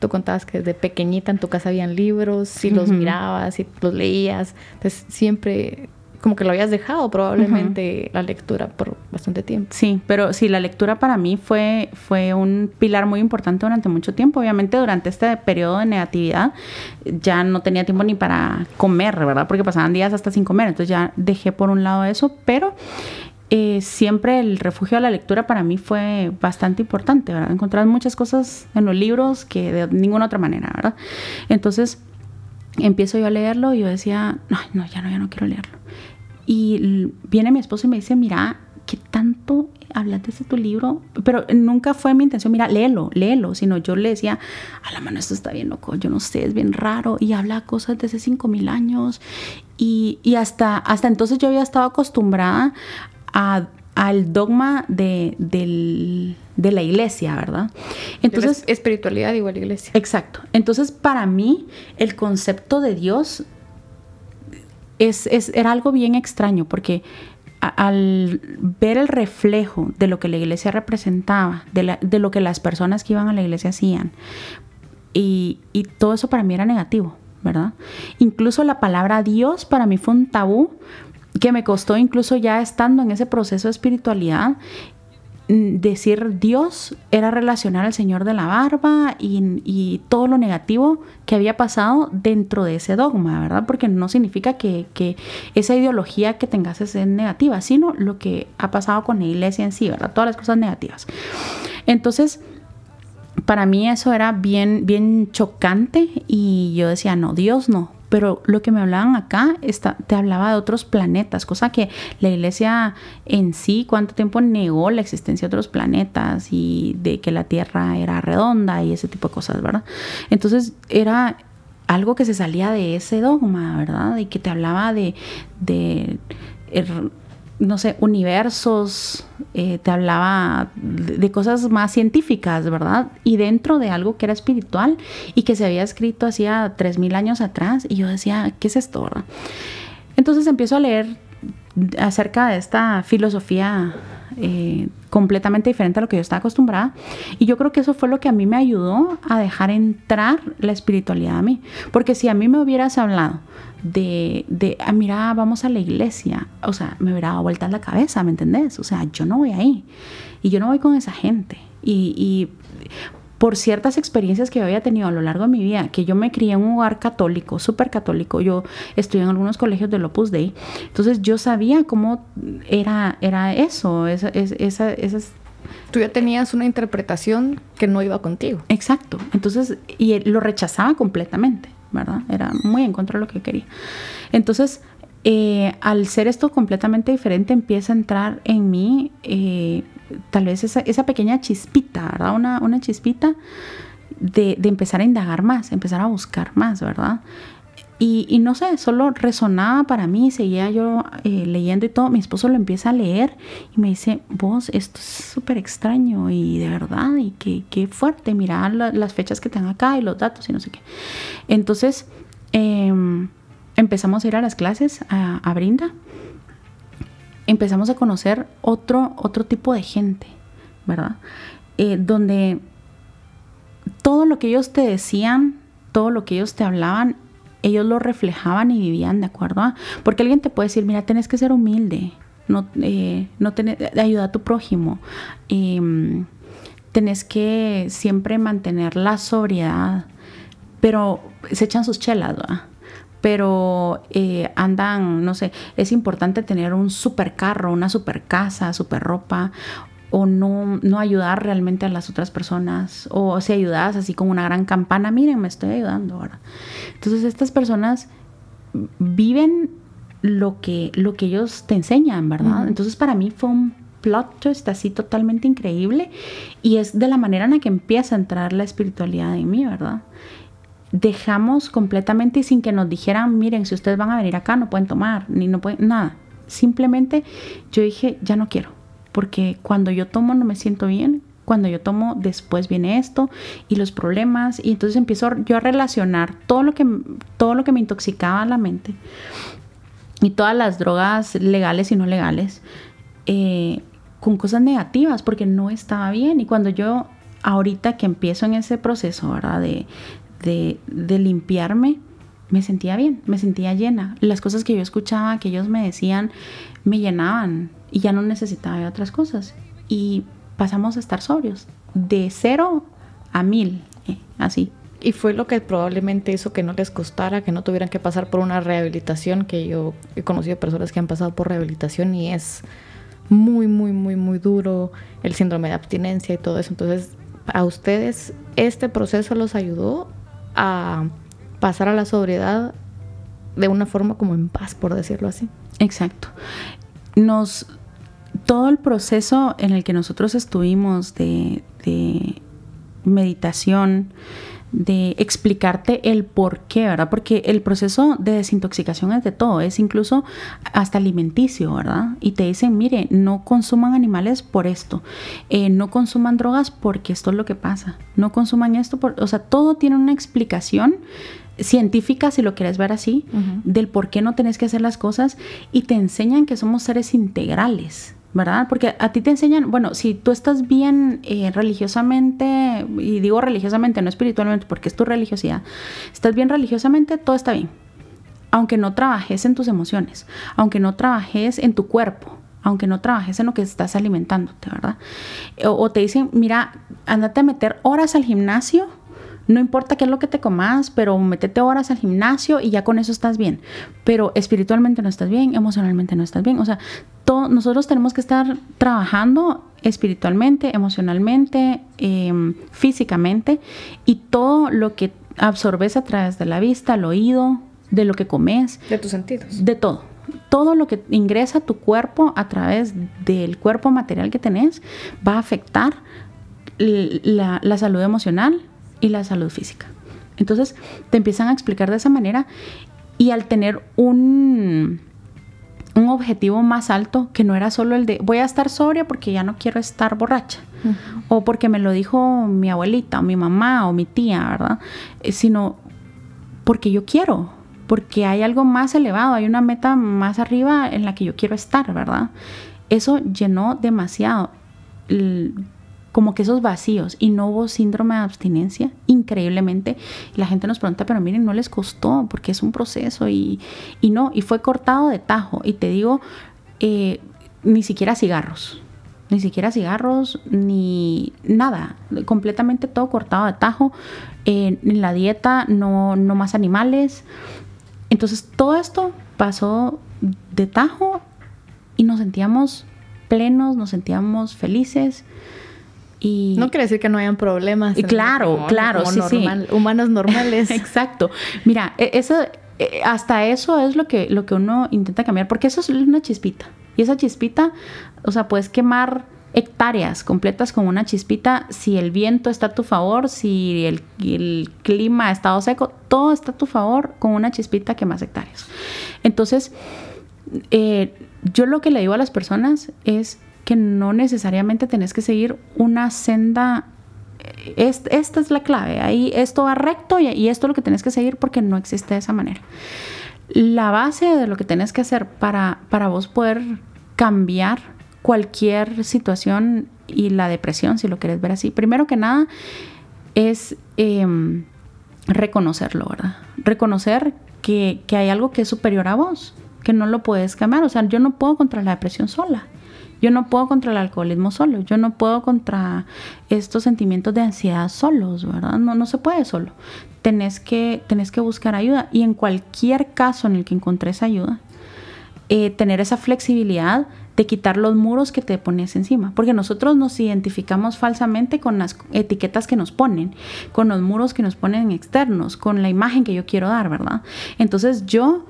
Tú contabas que desde pequeñita en tu casa habían libros, si los mirabas, si los leías. Entonces siempre como que lo habías dejado probablemente la lectura por bastante tiempo. Sí, pero sí, la lectura para mí fue, fue un pilar muy importante durante mucho tiempo. Obviamente durante este periodo de negatividad ya no tenía tiempo ni para comer, ¿verdad? Porque pasaban días hasta sin comer, entonces ya dejé por un lado eso, pero eh, siempre el refugio de la lectura para mí fue bastante importante, ¿verdad? Encontrar muchas cosas en los libros que de ninguna otra manera, ¿verdad? Entonces empiezo yo a leerlo y yo decía, no, no, ya no, ya no quiero leerlo. Y viene mi esposo y me dice, mira, ¿qué tanto hablaste de tu libro? Pero nunca fue mi intención, mira, léelo, léelo, sino yo le decía, a la mano esto está bien loco, yo no sé, es bien raro y habla cosas de hace cinco mil años. Y, y, hasta, hasta entonces yo había estado acostumbrada a, al dogma de, del, de la iglesia, ¿verdad? Entonces, espiritualidad igual iglesia. Exacto. Entonces, para mí, el concepto de Dios era algo bien extraño porque al ver el reflejo de lo que la iglesia representaba, de, lo que las personas que iban a la iglesia hacían, y, todo eso para mí era negativo, ¿verdad? Incluso la palabra Dios para mí fue un tabú que me costó incluso ya estando en ese proceso de espiritualidad decir Dios era relacionar al Señor de la barba y, todo lo negativo que había pasado dentro de ese dogma, ¿verdad? Porque no significa que, esa ideología que tengas es negativa, sino lo que ha pasado con la iglesia en sí, ¿verdad? Todas las cosas negativas. Entonces, para mí eso era bien, bien chocante y yo decía, no, Dios no, pero lo que me hablaban acá está, te hablaba de otros planetas, cosa que la iglesia en sí, cuánto tiempo negó la existencia de otros planetas y de que la Tierra era redonda y ese tipo de cosas, ¿verdad? Entonces era algo que se salía de ese dogma, ¿verdad? Y que te hablaba de, er, no sé, universos, eh, te hablaba de, cosas más científicas, ¿verdad? Y dentro de algo que era espiritual y que se había escrito hacía 3.000 años atrás. Y yo decía, ¿qué es esto, verdad? Entonces empiezo a leer acerca de esta filosofía eh, completamente diferente a lo que yo estaba acostumbrada. Y yo creo que eso fue lo que a mí me ayudó a dejar entrar la espiritualidad a mí. Porque si a mí me hubieras hablado de, de ah, mira, vamos a la iglesia, o sea, me hubiera dado vuelta la cabeza, ¿me entendés? O sea, yo no voy ahí. Y yo no voy con esa gente. Y, y por ciertas experiencias que yo había tenido a lo largo de mi vida, que yo me crié en un hogar católico, súper católico, yo estudié en algunos colegios del Opus Dei, entonces yo sabía cómo era, era eso, esa, esa, esas tú ya tenías una interpretación que no iba contigo. Exacto. Entonces, y lo rechazaba completamente, Era muy en contra de lo que quería. Entonces, eh, al ser esto completamente diferente, empieza a entrar en mí eh, tal vez esa, pequeña chispita, ¿verdad? Una, una chispita de, de, empezar a indagar más, empezar a buscar más, ¿verdad? Y, no sé, solo resonaba para mí, seguía yo eh, leyendo y todo. Mi esposo lo empieza a leer y me dice, vos, esto es súper extraño y de verdad, y qué, qué fuerte, mira las fechas que tengo acá y los datos y no sé qué. Entonces, em, empezamos a ir a las clases a, a Brinda empezamos a conocer otro, otro tipo de gente, ¿verdad? eh, donde todo lo que ellos te decían, todo lo que ellos te hablaban, ellos lo reflejaban y vivían de acuerdo Porque alguien te puede decir, mira, tienes que ser humilde, no, eh, no ayuda a tu prójimo, eh, tenés que siempre mantener la sobriedad, pero se echan sus chelas, ¿verdad? pero eh, andan, no sé, es importante tener un super carro, una super casa, super ropa, o no, no ayudar realmente a las otras personas, o si ayudas así con una gran campana, miren, me estoy ayudando ahora. Entonces estas personas viven lo que, lo que ellos te enseñan, ¿verdad? Entonces para mí fue un plot twist así totalmente increíble y es de la manera en la que empieza a entrar la espiritualidad en mí, ¿verdad? Dejamos completamente y sin que nos dijeran, miren, si ustedes van a venir acá no pueden tomar, ni no pueden, nada. Simplemente yo dije, ya no quiero porque cuando yo tomo no me siento bien, cuando yo tomo después viene esto y los problemas y entonces empiezo yo a relacionar todo lo que todo lo que me intoxicaba la mente y todas las drogas legales y no legales eh, con cosas negativas porque no estaba bien. Y cuando yo ahorita que empiezo en ese proceso verdad de, de, de limpiarme me sentía bien, me sentía llena. Las cosas que yo escuchaba, que ellos me decían, me llenaban y ya no necesitaba otras cosas. Y pasamos a estar sobrios, de cero a mil, eh, así. Y fue lo que probablemente hizo que no les costara, que no tuvieran que pasar por una rehabilitación, que yo he conocido personas que han pasado por rehabilitación y es muy, muy, muy, muy duro el síndrome de abstinencia y todo eso. Entonces, a ustedes este proceso los ayudó a pasar a la sobriedad de una forma como en paz, por decirlo así. Exacto. Nos, todo el proceso en el que nosotros estuvimos de, de meditación, de explicarte el por qué, ¿verdad? Porque el proceso de desintoxicación es de todo, es incluso hasta alimenticio, ¿verdad? Y te dicen, mire, no consuman animales por esto, eh, no consuman drogas porque esto es lo que pasa, no consuman esto, por, o sea, todo tiene una explicación científica, si lo quieres ver así, del por qué no tenés que hacer las cosas y te enseñan que somos seres integrales. ¿Verdad? Porque a ti te enseñan, bueno, si tú estás bien eh, religiosamente, y digo religiosamente, no espiritualmente, porque es tu religiosidad, estás bien religiosamente, todo está bien. Aunque no trabajes en tus emociones, aunque no trabajes en tu cuerpo, aunque no trabajes en lo que estás alimentándote, ¿verdad? O, o te dicen, mira, andate a meter horas al gimnasio no importa qué es lo que te comas, pero métete horas al gimnasio y ya con eso estás bien. Pero espiritualmente no estás bien, emocionalmente no estás bien. O sea, nosotros tenemos que estar trabajando espiritualmente, emocionalmente, em, físicamente y todo lo que absorbes a través de la vista, el oído, de lo que comes. De tus sentidos. De todo. Todo lo que ingresa a tu cuerpo a través del cuerpo material que tenés va a afectar la salud emocional, y la salud física. Entonces te empiezan a explicar de esa manera y al tener un, un objetivo más alto que no era solo el de voy a estar sobria porque ya no quiero estar borracha o porque me lo dijo mi abuelita o mi mamá o mi tía, ¿verdad? Eh, sino porque yo quiero, porque hay algo más elevado, hay una meta más arriba en la que yo quiero estar, ¿verdad? Eso llenó demasiado como que esos vacíos y no hubo síndrome de abstinencia, increíblemente. la gente nos pregunta, pero miren, no les costó porque es un proceso y, no, y fue cortado de tajo. Y te digo, eh, ni siquiera cigarros, ni siquiera cigarros, ni nada, completamente todo cortado de tajo. en la dieta no, no más animales. Entonces todo esto pasó de tajo y nos sentíamos plenos, nos sentíamos felices. No quiere decir que no hayan problemas. Claro, claro, sí, sí. Humanos normales. *laughs* Exacto. Mira, e, eso, e, hasta eso es lo que, lo que uno intenta cambiar, porque eso es una chispita. Y esa chispita, o sea, puedes quemar hectáreas completas con una chispita si el viento está a tu favor, si el, el clima ha estado seco, todo está a tu favor con una chispita quemas hectáreas. Entonces, eh, yo lo que le digo a las personas es que no necesariamente tenés que seguir una senda. esta es la clave. Ahí esto va recto y, esto es lo que tenés que seguir porque no existe de esa manera. La base de lo que tenés que hacer para, para vos poder cambiar cualquier situación y la depresión, si lo quieres ver así. Primero que nada, es em, reconocerlo, ¿verdad? Reconocer que, que hay algo que es superior a vos, que no lo puedes cambiar. O sea, yo no puedo contra la depresión sola. Yo no puedo contra el alcoholismo solo, yo no puedo contra estos sentimientos de ansiedad solos, ¿verdad? No, no se puede solo. Tenés que, tenés que buscar ayuda y en cualquier caso en el que encontres ayuda, eh, tener esa flexibilidad de quitar los muros que te pones encima, porque nosotros nos identificamos falsamente con las etiquetas que nos ponen, con los muros que nos ponen externos, con la imagen que yo quiero dar, ¿verdad? Entonces yo,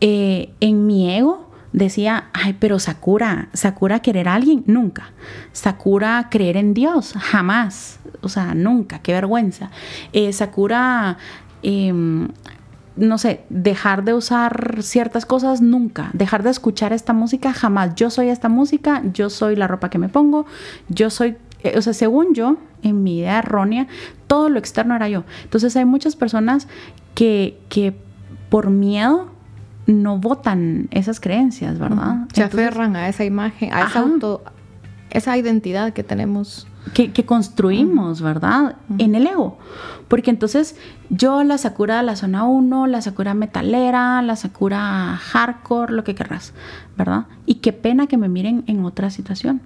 eh, en mi ego, decía, ay, pero Sakura, Sakura querer a alguien, nunca. Sakura creer en Dios, jamás. O sea, nunca, qué vergüenza. Eh, Sakura, em, no sé, dejar de usar ciertas cosas, nunca. Dejar de escuchar esta música, jamás. Yo soy esta música, yo soy la ropa que me pongo, yo soy eh, o sea, según yo, en mi idea errónea, todo lo externo era yo. Entonces hay muchas personas que, que por miedo no votan esas creencias, ¿verdad? Se aferran a esa imagen, a esa auto, esa identidad que tenemos. Que, construimos, ¿verdad? En el ego. Porque entonces yo, la Sakura de la zona 1, la Sakura metalera, la Sakura hardcore, lo que querrás, ¿verdad? Y qué pena que me miren en otra situación.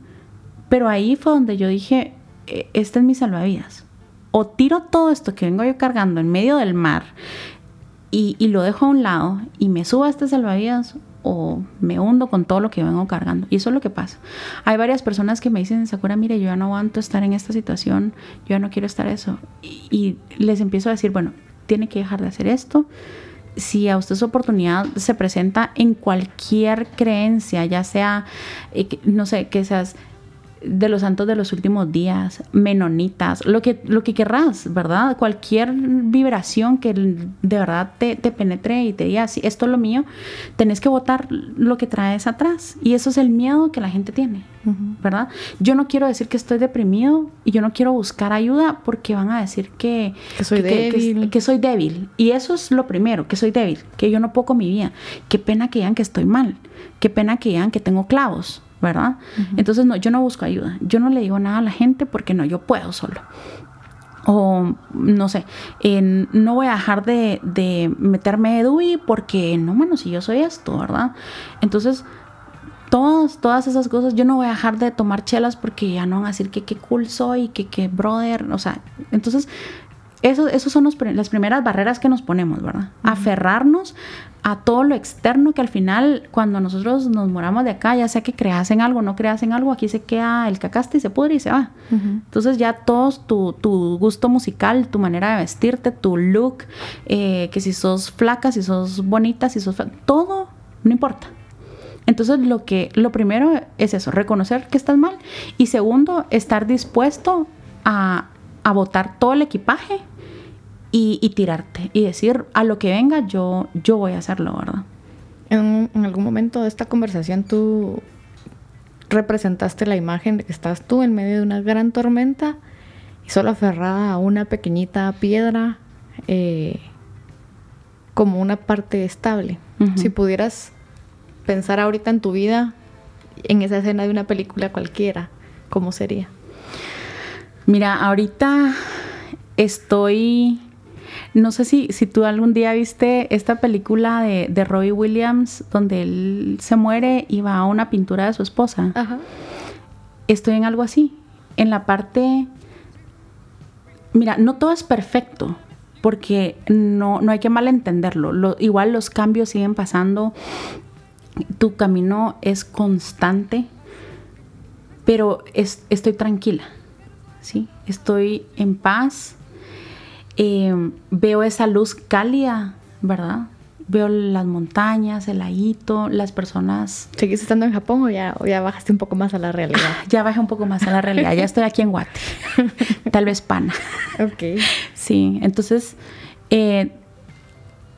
Pero ahí fue donde yo dije, e, este es mi salvavidas. O tiro todo esto que vengo yo cargando en medio del mar, y, lo dejo a un lado y me subo a este salvavidas o me hundo con todo lo que vengo cargando. Y eso es lo que pasa. Hay varias personas que me dicen, Sakura, mire, yo ya no aguanto estar en esta situación, yo ya no quiero estar eso. Y, les empiezo a decir, bueno, tiene que dejar de hacer esto. Si a usted su oportunidad se presenta en cualquier creencia, ya sea, eh, no sé, que seas de los santos de los últimos días, menonitas, lo que, lo que querrás, ¿verdad? Cualquier vibración que de verdad te, penetre y te diga, sí, esto es lo mío, tenés que votar lo que traes atrás. Y eso es el miedo que la gente tiene, ¿verdad? Yo no quiero decir que estoy deprimido y yo no quiero buscar ayuda porque van a decir que, soy débil. Que, soy débil. Y eso es lo primero, que soy débil, que yo no puedo con mi vida. Qué pena que digan que estoy mal, qué pena que digan que tengo clavos ¿verdad? Entonces, no, yo no busco ayuda. Yo no le digo nada a la gente porque no, yo puedo solo. O no sé, no voy a dejar de, de meterme DUI porque no, bueno, si yo soy esto, ¿verdad? Entonces, todas, todas esas cosas, yo no voy a dejar de tomar chelas porque ya no van a decir que qué cool soy, que qué brother, o sea, entonces, eso, esos son las primeras barreras que nos ponemos, ¿verdad? Aferrarnos a todo lo externo que al final cuando nosotros nos moramos de acá, ya sea que creas en algo, no creas en algo, aquí se queda el cacaste y se pudre y se va. Entonces ya todos tu, tu, gusto musical, tu manera de vestirte, tu look, eh, que si sos flaca, si sos bonita, si sos todo, no importa. Entonces lo que lo primero es eso, reconocer que estás mal y segundo, estar dispuesto a, a botar todo el equipaje y, tirarte y decir a lo que venga yo, yo voy a hacerlo, ¿verdad? En, algún momento de esta conversación tú representaste la imagen de que estás tú en medio de una gran tormenta y solo aferrada a una pequeñita piedra eh, como una parte estable. Si pudieras pensar ahorita en tu vida, en esa escena de una película cualquiera, ¿cómo sería? Mira, ahorita estoy no sé si, si tú algún día viste esta película de, de Robbie Williams donde él se muere y va a una pintura de su esposa. Estoy en algo así. En la parte... Mira, no todo es perfecto porque no, no hay que malentenderlo. igual los cambios siguen pasando. Tu camino es constante, pero estoy tranquila. ¿sí? Estoy en paz Veo esa luz cálida, ¿verdad? Veo las montañas, el laguito, las personas. ¿Seguís estando en Japón o ya, ya bajaste un poco más a la realidad? *laughs* ya bajé un poco más a la realidad. ya estoy aquí en Guate. *laughs* Tal vez pana. Ok. Sí, entonces eh,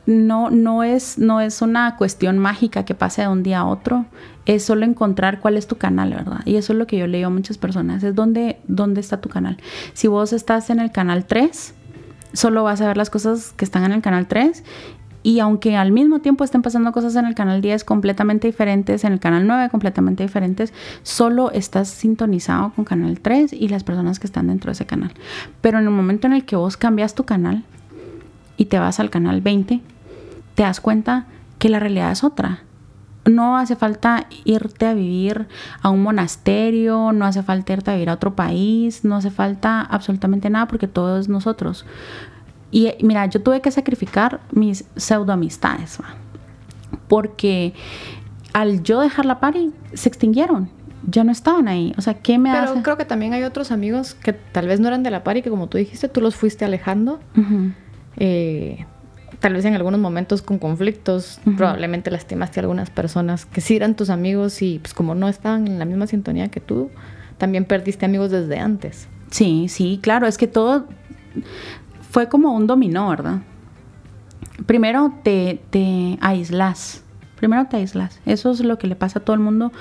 no, no, es, no es una cuestión mágica que pase de un día a otro. Es solo encontrar cuál es tu canal, ¿verdad? Y eso es lo que yo le digo a muchas personas. Es dónde, dónde está tu canal. Si vos estás en el canal 3, solo vas a ver las cosas que están en el canal 3 Y aunque al mismo tiempo estén pasando cosas en el canal 10 completamente diferentes, en el canal 9 completamente diferentes, solo estás sintonizado con canal 3 y las personas que están dentro de ese canal. Pero en el momento en el que vos cambias tu canal y te vas al canal 20, te das cuenta que la realidad es otra. No hace falta irte a vivir a un monasterio, no hace falta irte a vivir a otro país, no hace falta absolutamente nada porque todo es nosotros. Y mira, yo tuve que sacrificar mis pseudo amistades, porque al yo dejar la party se extinguieron. Ya no estaban ahí. O sea, ¿qué me Pero creo que también hay otros amigos que tal vez no eran de la party, que como tú dijiste, tú los fuiste alejando. eh, tal vez en algunos momentos con conflictos, probablemente lastimaste a algunas personas que sí eran tus amigos y pues como no estaban en la misma sintonía que tú, también perdiste amigos desde antes. Sí, sí, claro, es que todo fue como un dominó, ¿verdad? Primero te, te aíslas, primero te aíslas, eso es lo que le pasa a todo el mundo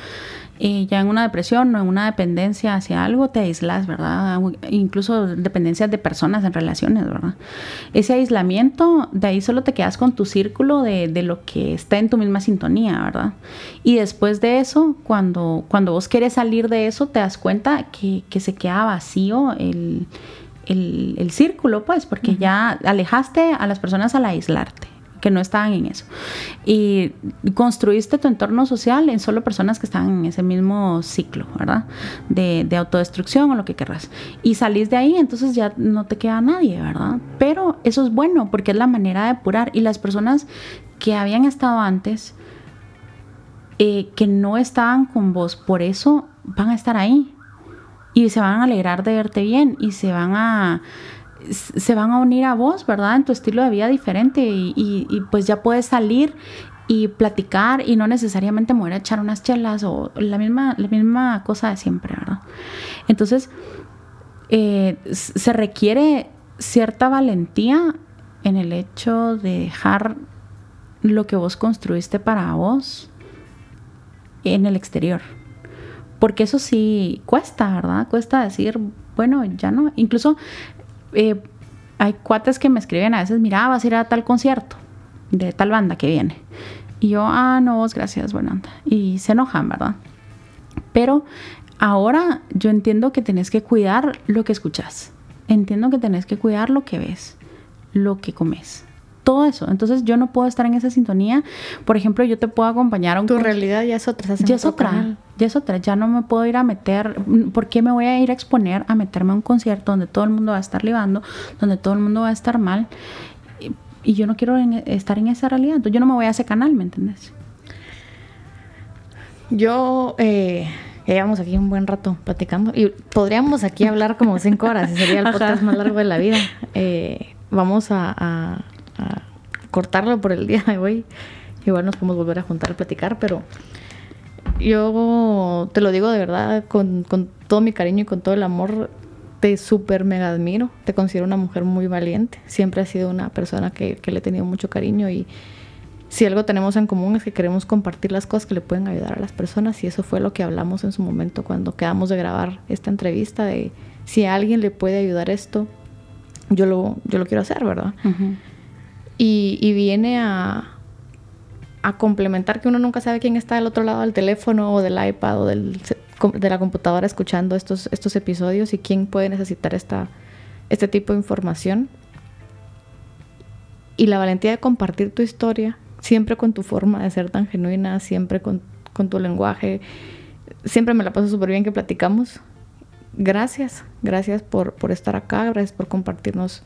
ya en una depresión o en una dependencia hacia algo, te aíslas, ¿verdad? Incluso dependencias de personas en relaciones, ¿verdad? Ese aislamiento, de ahí solo te quedas con tu círculo de, de lo que está en tu misma sintonía, ¿verdad? Y después de eso, cuando, cuando vos quieres salir de eso, te das cuenta que, que se queda vacío el, el, el, círculo, pues, porque ya alejaste a las personas al aislarte que no estaban en eso. Y construiste tu entorno social en solo personas que estaban en ese mismo ciclo, ¿verdad? De, de autodestrucción o lo que querrás. Y salís de ahí, entonces ya no te queda nadie, ¿verdad? Pero eso es bueno porque es la manera de apurar. Y las personas que habían estado antes, eh, que no estaban con vos, por eso van a estar ahí. Y se van a alegrar de verte bien y se van a se van a unir a vos, ¿verdad? En tu estilo de vida diferente y, pues ya puedes salir y platicar y no necesariamente mover a echar unas chelas o la misma, la misma cosa de siempre, ¿verdad? Entonces, eh, se requiere cierta valentía en el hecho de dejar lo que vos construiste para vos en el exterior. Porque eso sí cuesta, ¿verdad? Cuesta decir, bueno, ya no. Incluso eh, hay cuates que me escriben a veces, mira, vas a ir a tal concierto de tal banda que viene. Y yo, ah, no, gracias, buena onda. Y se enojan, ¿verdad? Pero ahora yo entiendo que tenés que cuidar lo que escuchas. Entiendo que tenés que cuidar lo que ves, lo que comes todo eso. Entonces yo no puedo estar en esa sintonía. Por ejemplo, yo te puedo acompañar a un... Tu realidad ya es otra. Ya es otra. Ya es otra. Ya no me puedo ir a meter... ¿Por qué me voy a ir a exponer a meterme a un concierto donde todo el mundo va a estar libando, donde todo el mundo va a estar mal? Y, yo no quiero estar en esa realidad. Entonces yo no me voy a ese canal, ¿me entiendes? Yo... Eh llevamos aquí un buen rato platicando y podríamos aquí hablar como cinco horas y sería el *laughs* podcast más largo de la vida. Eh, vamos a, cortarlo por el día de hoy. Igual nos podemos volver a juntar a platicar, pero yo te lo digo de verdad, con, todo mi cariño y con todo el amor, te súper mega admiro. Te considero una mujer muy valiente. Siempre has sido una persona que, que, le he tenido mucho cariño y si algo tenemos en común es que queremos compartir las cosas que le pueden ayudar a las personas y eso fue lo que hablamos en su momento cuando quedamos de grabar esta entrevista de si a alguien le puede ayudar esto, yo lo, yo lo quiero hacer, ¿verdad? Y, viene a, a complementar que uno nunca sabe quién está del otro lado del teléfono o del iPad o del, de la computadora escuchando estos, estos episodios y quién puede necesitar esta, este tipo de información. Y la valentía de compartir tu historia, siempre con tu forma de ser tan genuina, siempre con, con tu lenguaje. Siempre me la paso súper bien que platicamos. Gracias, gracias por, por estar acá, gracias por compartirnos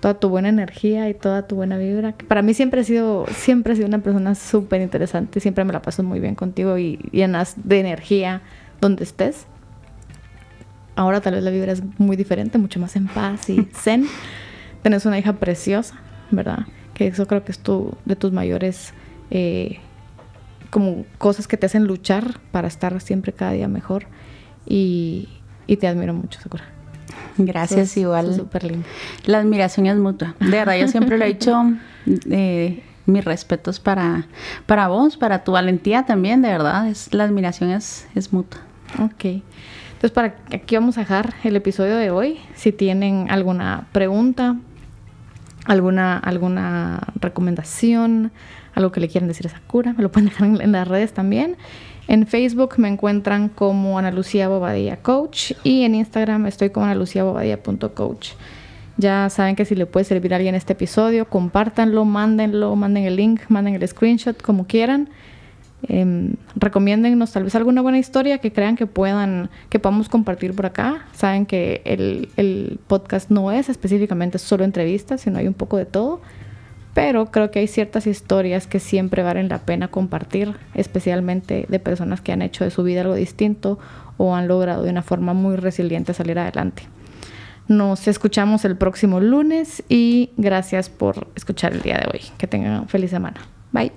toda tu buena energía y toda tu buena vibra. para mí siempre he sido, siempre he sido una persona súper interesante, siempre me la paso muy bien contigo y llenas de energía donde estés. Ahora tal vez la vibra es muy diferente, mucho más en paz y *laughs* zen. Tienes una hija preciosa, ¿verdad? Que eso creo que es tu, de tus mayores eh, como cosas que te hacen luchar para estar siempre cada día mejor. Y, y te admiro mucho, Sakura. Gracias, igual. Súper lindo. La admiración es mutua. De verdad, yo siempre lo he dicho. *laughs* Eh, mis respetos para, para vos, para tu valentía también, de verdad. Es, la admiración es, es mutua. Ok. Entonces, para aquí vamos a dejar el episodio de hoy. Si tienen alguna pregunta, alguna, alguna recomendación, algo que le quieran decir a Sakura, me lo pueden dejar en, las redes también. En Facebook me encuentran como Ana Lucía Bobadilla Coach y en Instagram estoy como analuciabobadilla.coach. Ya saben que si le puede servir a alguien este episodio, compártanlo, mándenlo, manden el link, manden el screenshot, como quieran. Eh, recomiéndennos tal vez alguna buena historia que crean que puedan, que podamos compartir por acá. Saben que el, el podcast no es específicamente solo entrevistas, sino hay un poco de todo. Pero creo que hay ciertas historias que siempre valen la pena compartir, especialmente de personas que han hecho de su vida algo distinto o han logrado de una forma muy resiliente salir adelante. Nos escuchamos el próximo lunes y gracias por escuchar el día de hoy. Que tengan feliz semana. Bye.